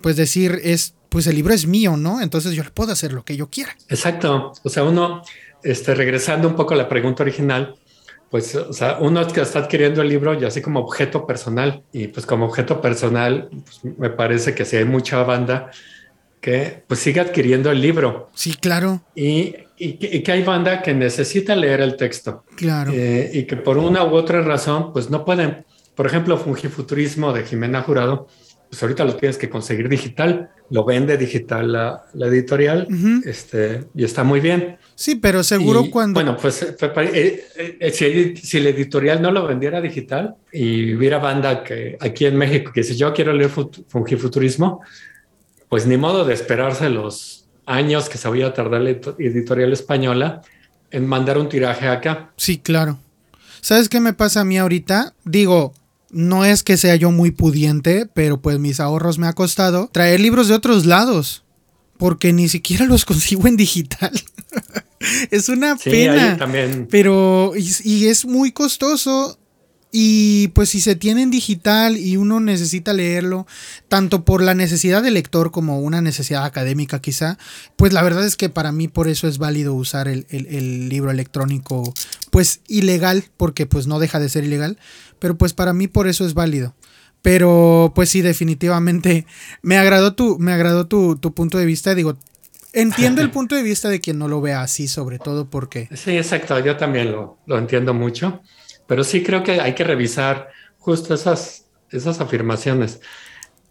pues decir, es, pues el libro es mío, ¿no? Entonces yo puedo hacer lo que yo quiera. Exacto. O sea, uno, este, regresando un poco a la pregunta original, pues, o sea, uno que está adquiriendo el libro y así como objeto personal. Y pues como objeto personal, pues, me parece que si hay mucha banda que pues sigue adquiriendo el libro. Sí, claro. Y, que, hay banda que necesita leer el texto. Claro. Eh, y que por una u otra razón, pues no pueden. Por ejemplo, Fungifuturismo de Jimena Jurado, pues ahorita lo tienes que conseguir digital, lo vende digital la, editorial, este, y está muy bien. Sí, pero seguro cuando... Bueno, pues eh, eh, eh, si, si, el editorial no lo vendiera digital y hubiera banda que aquí en México que dice yo quiero leer fungifuturismo, pues ni modo de esperarse los años que se había tardar la editorial española en mandar un tiraje acá. Sí, claro. ¿Sabes qué me pasa a mí ahorita? Digo, no es que sea yo muy pudiente, pero pues mis ahorros me ha costado traer libros de otros lados. Porque ni siquiera los consigo en digital. es una pena. También. Pero, y, es muy costoso. Y pues si se tiene en digital y uno necesita leerlo, tanto por la necesidad del lector como una necesidad académica quizá, pues la verdad es que para mí por eso es válido usar el, el libro electrónico, pues ilegal, porque pues no deja de ser ilegal, pero pues para mí por eso es válido. Pero pues sí, definitivamente me agradó tu, me agradó tu, punto de vista. Digo, entiendo el punto de vista de quien no lo vea así, sobre todo porque... Sí, exacto, yo también lo, entiendo mucho, pero sí creo que hay que revisar justo esas, esas afirmaciones.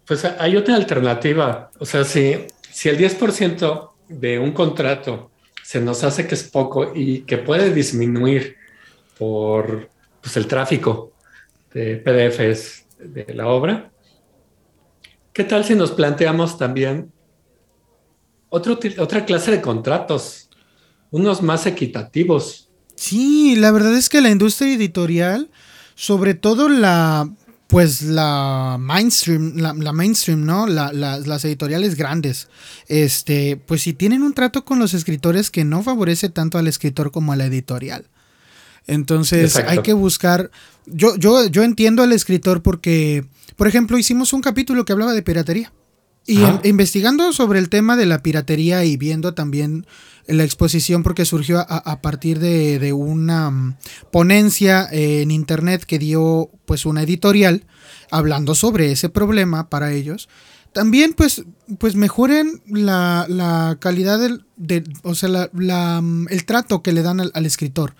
Pues hay otra alternativa, o sea, si, si el 10% de un contrato se nos hace que es poco y que puede disminuir por pues, el tráfico de PDFs de la obra. ¿Qué tal si nos planteamos también otra clase de contratos, unos más equitativos? Sí, la verdad es que la industria editorial, sobre todo la, pues la mainstream, la, mainstream, ¿no? las editoriales grandes, este, pues si tienen un trato con los escritores que no favorece tanto al escritor como a la editorial. Entonces hay que buscar. Yo, yo, yo entiendo al escritor porque, por ejemplo, hicimos un capítulo que hablaba de piratería. Y investigando sobre el tema de la piratería y viendo también la exposición, porque surgió a, partir de, una mm, ponencia en internet que dio pues una editorial hablando sobre ese problema para ellos. También pues, pues mejoren la, calidad del, de, o sea, mm, el trato que le dan al escritor.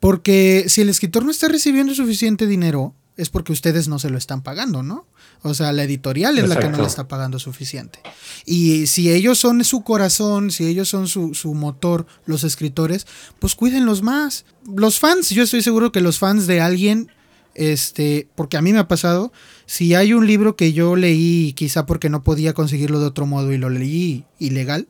Porque si el escritor no está recibiendo suficiente dinero, es porque ustedes no se lo están pagando, ¿no? O sea, la editorial es la que no le está pagando suficiente. Y si ellos son su corazón, si ellos son su, motor, los escritores, pues cuídenlos más. Los fans, yo estoy seguro que los fans de alguien, este, porque a mí me ha pasado, si hay un libro que yo leí, quizá porque no podía conseguirlo de otro modo y lo leí ilegal,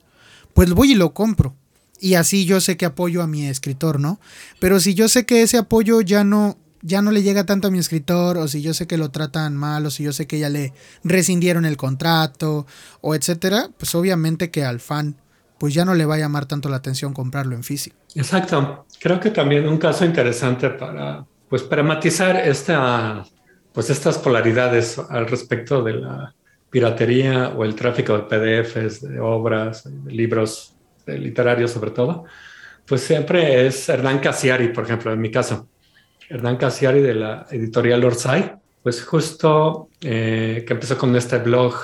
pues voy y lo compro y así yo sé que apoyo a mi escritor, ¿no? Pero si yo sé que ese apoyo ya no ya no le llega tanto a mi escritor o si yo sé que lo tratan mal o si yo sé que ya le rescindieron el contrato o etcétera, pues obviamente que al fan pues ya no le va a llamar tanto la atención comprarlo en físico. Exacto. Creo que también un caso interesante para pues para matizar esta pues estas polaridades al respecto de la piratería o el tráfico de PDFs, de obras, de libros este, literario sobre todo, pues siempre es Hernán Casiari, por ejemplo, en mi caso. Hernán Casiari de la editorial Orsay, pues justo eh, que empezó con este blog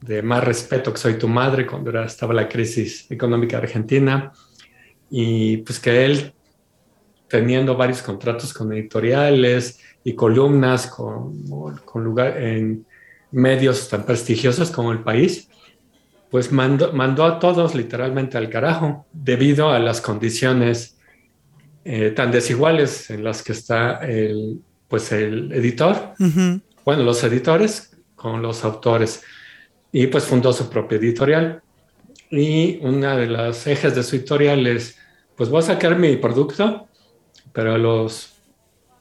de Más Respeto que soy tu madre, cuando era, estaba la crisis económica argentina, y pues que él, teniendo varios contratos con editoriales y columnas con, con lugar en medios tan prestigiosos como El País, pues mandó, mandó a todos literalmente al carajo debido a las condiciones eh, tan desiguales en las que está el, pues el editor, bueno, los editores con los autores, y pues fundó su propia editorial. Y una de las ejes de su editorial es, pues voy a sacar mi producto, pero a los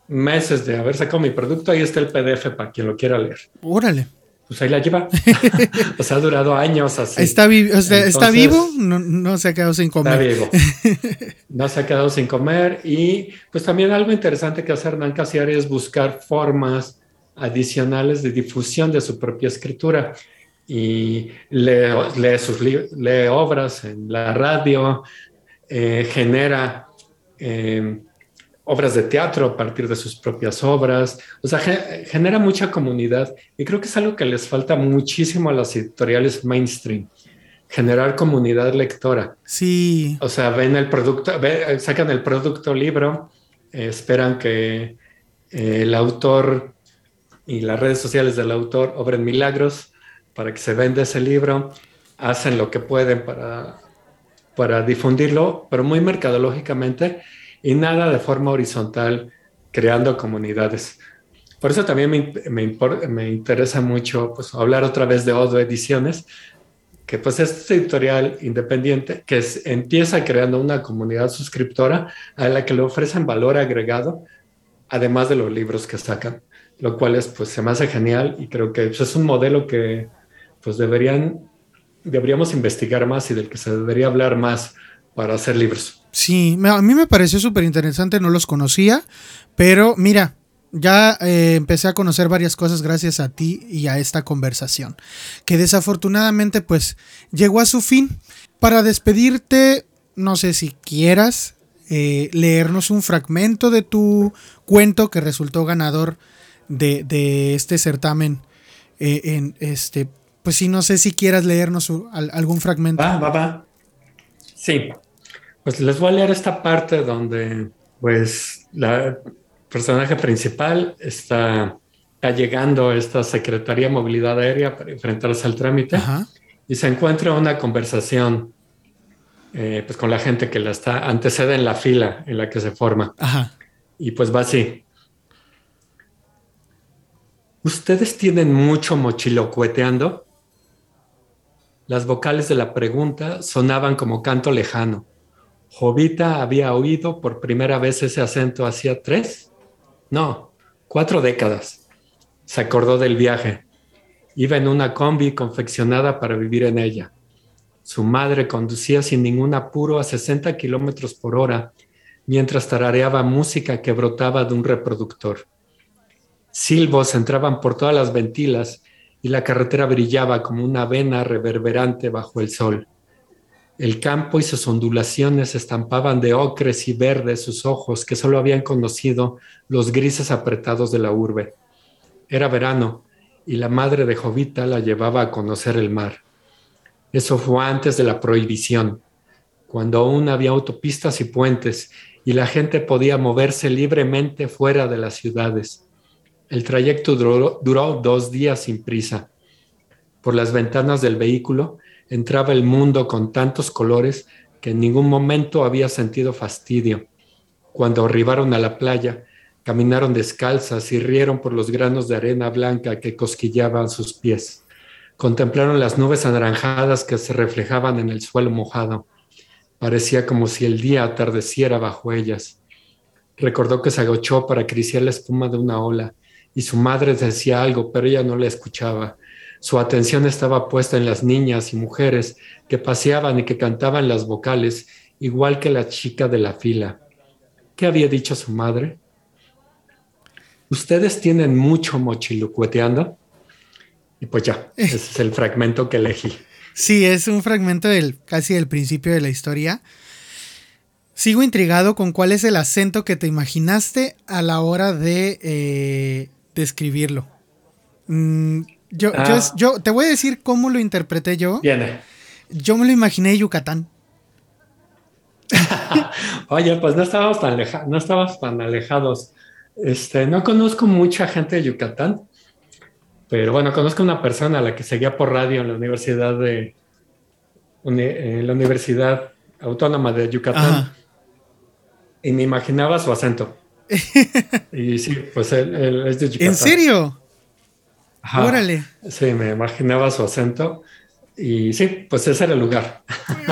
meses de haber sacado mi producto, ahí está el PDF para quien lo quiera leer. Órale pues ahí la lleva. o sea, ha durado años así. ¿Está, ¿está vivo? No, se ha quedado sin comer. Está vivo. No se ha quedado sin comer. Y pues también algo interesante que hace Hernán Casiari es buscar formas adicionales de difusión de su propia escritura. Y lee, lee, sus lee obras en la radio, eh, genera... Eh, obras de teatro a partir de sus propias obras, o sea, genera mucha comunidad y creo que es algo que les falta muchísimo a las editoriales mainstream, generar comunidad lectora. Sí. O sea, ven el producto, sacan el producto libro, esperan que eh, el autor y las redes sociales del autor obren milagros para que se venda ese libro, hacen lo que pueden para, para difundirlo, pero muy mercadológicamente y nada de forma horizontal, creando comunidades. Por eso también me, me, me interesa mucho pues, hablar otra vez de Odo Ediciones, que pues es editorial independiente que empieza creando una comunidad suscriptora a la que le ofrecen valor agregado, además de los libros que sacan, lo cual es, pues se me hace genial y creo que pues, es un modelo que pues deberían, deberíamos investigar más y del que se debería hablar más para hacer libros. Sí, a mí me pareció súper interesante, no los conocía, pero mira, ya eh, empecé a conocer varias cosas gracias a ti y a esta conversación, que desafortunadamente pues llegó a su fin. Para despedirte, no sé si quieras eh, leernos un fragmento de tu cuento que resultó ganador de, este certamen. Eh, en este, pues sí, no sé si quieras leernos algún fragmento. Va, va, va. Sí, pues les voy a leer esta parte donde pues la personaje principal está, llegando a esta Secretaría de Movilidad Aérea para enfrentarse al trámite y se encuentra una conversación eh, pues con la gente que la está antecede en la fila en la que se forma. Y pues va así. ¿Ustedes tienen mucho mochilocueteando? Las vocales de la pregunta sonaban como canto lejano. Jovita había oído por primera vez ese acento hacía tres no, cuatro décadas. Se acordó del viaje. Iba en una combi confeccionada para vivir en ella. Su madre conducía sin ningún apuro a 60 kilómetros por hora mientras tarareaba música que brotaba de un reproductor. Silbos entraban por todas las ventilas y la carretera brillaba como una vena reverberante bajo el sol. El campo y sus ondulaciones estampaban de ocres y verdes sus ojos que solo habían conocido los grises apretados de la urbe. Era verano y la madre de Jovita la llevaba a conocer el mar. Eso fue antes de la prohibición, cuando aún había autopistas y puentes y la gente podía moverse libremente fuera de las ciudades. El trayecto duró, duró dos días sin prisa. Por las ventanas del vehículo entraba el mundo con tantos colores que en ningún momento había sentido fastidio. Cuando arribaron a la playa, caminaron descalzas y rieron por los granos de arena blanca que cosquillaban sus pies. Contemplaron las nubes anaranjadas que se reflejaban en el suelo mojado. Parecía como si el día atardeciera bajo ellas. Recordó que se agachó para acariciar la espuma de una ola y su madre decía algo, pero ella no le escuchaba. Su atención estaba puesta en las niñas y mujeres que paseaban y que cantaban las vocales, igual que la chica de la fila. ¿Qué había dicho su madre? ¿Ustedes tienen mucho mochilucueteando? Y pues ya, ese es el fragmento que elegí. Sí, es un fragmento del casi del principio de la historia. Sigo intrigado con cuál es el acento que te imaginaste a la hora de eh, describirlo. Mm, yo, yo, ah. yo, te voy a decir cómo lo interpreté yo. Viene. Yo me lo imaginé Yucatán. Oye, pues no estábamos tan lejados, no estábamos tan alejados. Este, no conozco mucha gente de Yucatán, pero bueno, conozco una persona a la que seguía por radio en la Universidad de en la Universidad Autónoma de Yucatán. Y me imaginaba su acento. y sí, pues él es de Yucatán. ¿En serio? Órale. Sí, me imaginaba su acento. Y sí, pues ese era el lugar.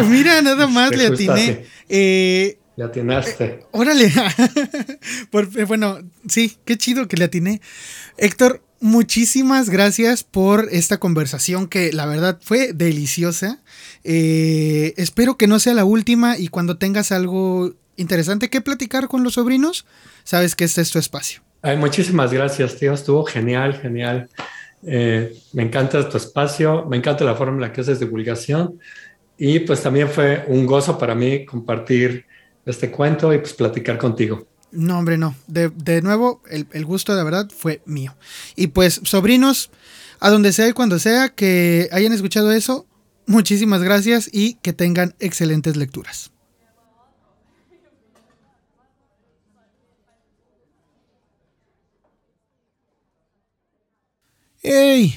Mira, nada más le atiné. Eh, le atinaste. Eh, órale. Eh, bueno, sí, qué chido que le atiné. Héctor, muchísimas gracias por esta conversación que la verdad fue deliciosa. espero que no sea la última y cuando tengas algo interesante que platicar con los sobrinos, sabes que este es tu espacio. Ay, muchísimas gracias, tío. Estuvo genial, genial. Eh, me encanta tu espacio, me encanta la forma en la que haces divulgación y pues también fue un gozo para mí compartir este cuento y pues platicar contigo. No, hombre, no. De, nuevo, el, el, gusto de verdad fue mío. Y pues, sobrinos, a donde sea y cuando sea que hayan escuchado eso, muchísimas gracias y que tengan excelentes lecturas. ¡Ey!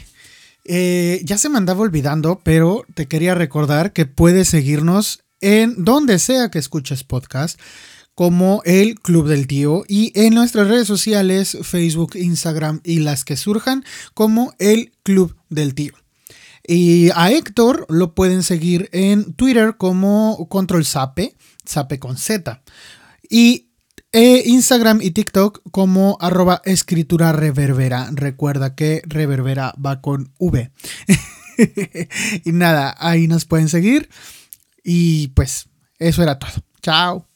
Eh, ya se me andaba olvidando, pero te quería recordar que puedes seguirnos en donde sea que escuches podcast, como el Club del Tío, y en nuestras redes sociales, Facebook, Instagram y las que surjan, como el Club del Tío. Y a Héctor lo pueden seguir en Twitter como Control Sape, Sape con Z. Y e Instagram y TikTok como arroba escritura reverbera. Recuerda que reverbera va con V. y nada, ahí nos pueden seguir. Y pues eso era todo. Chao.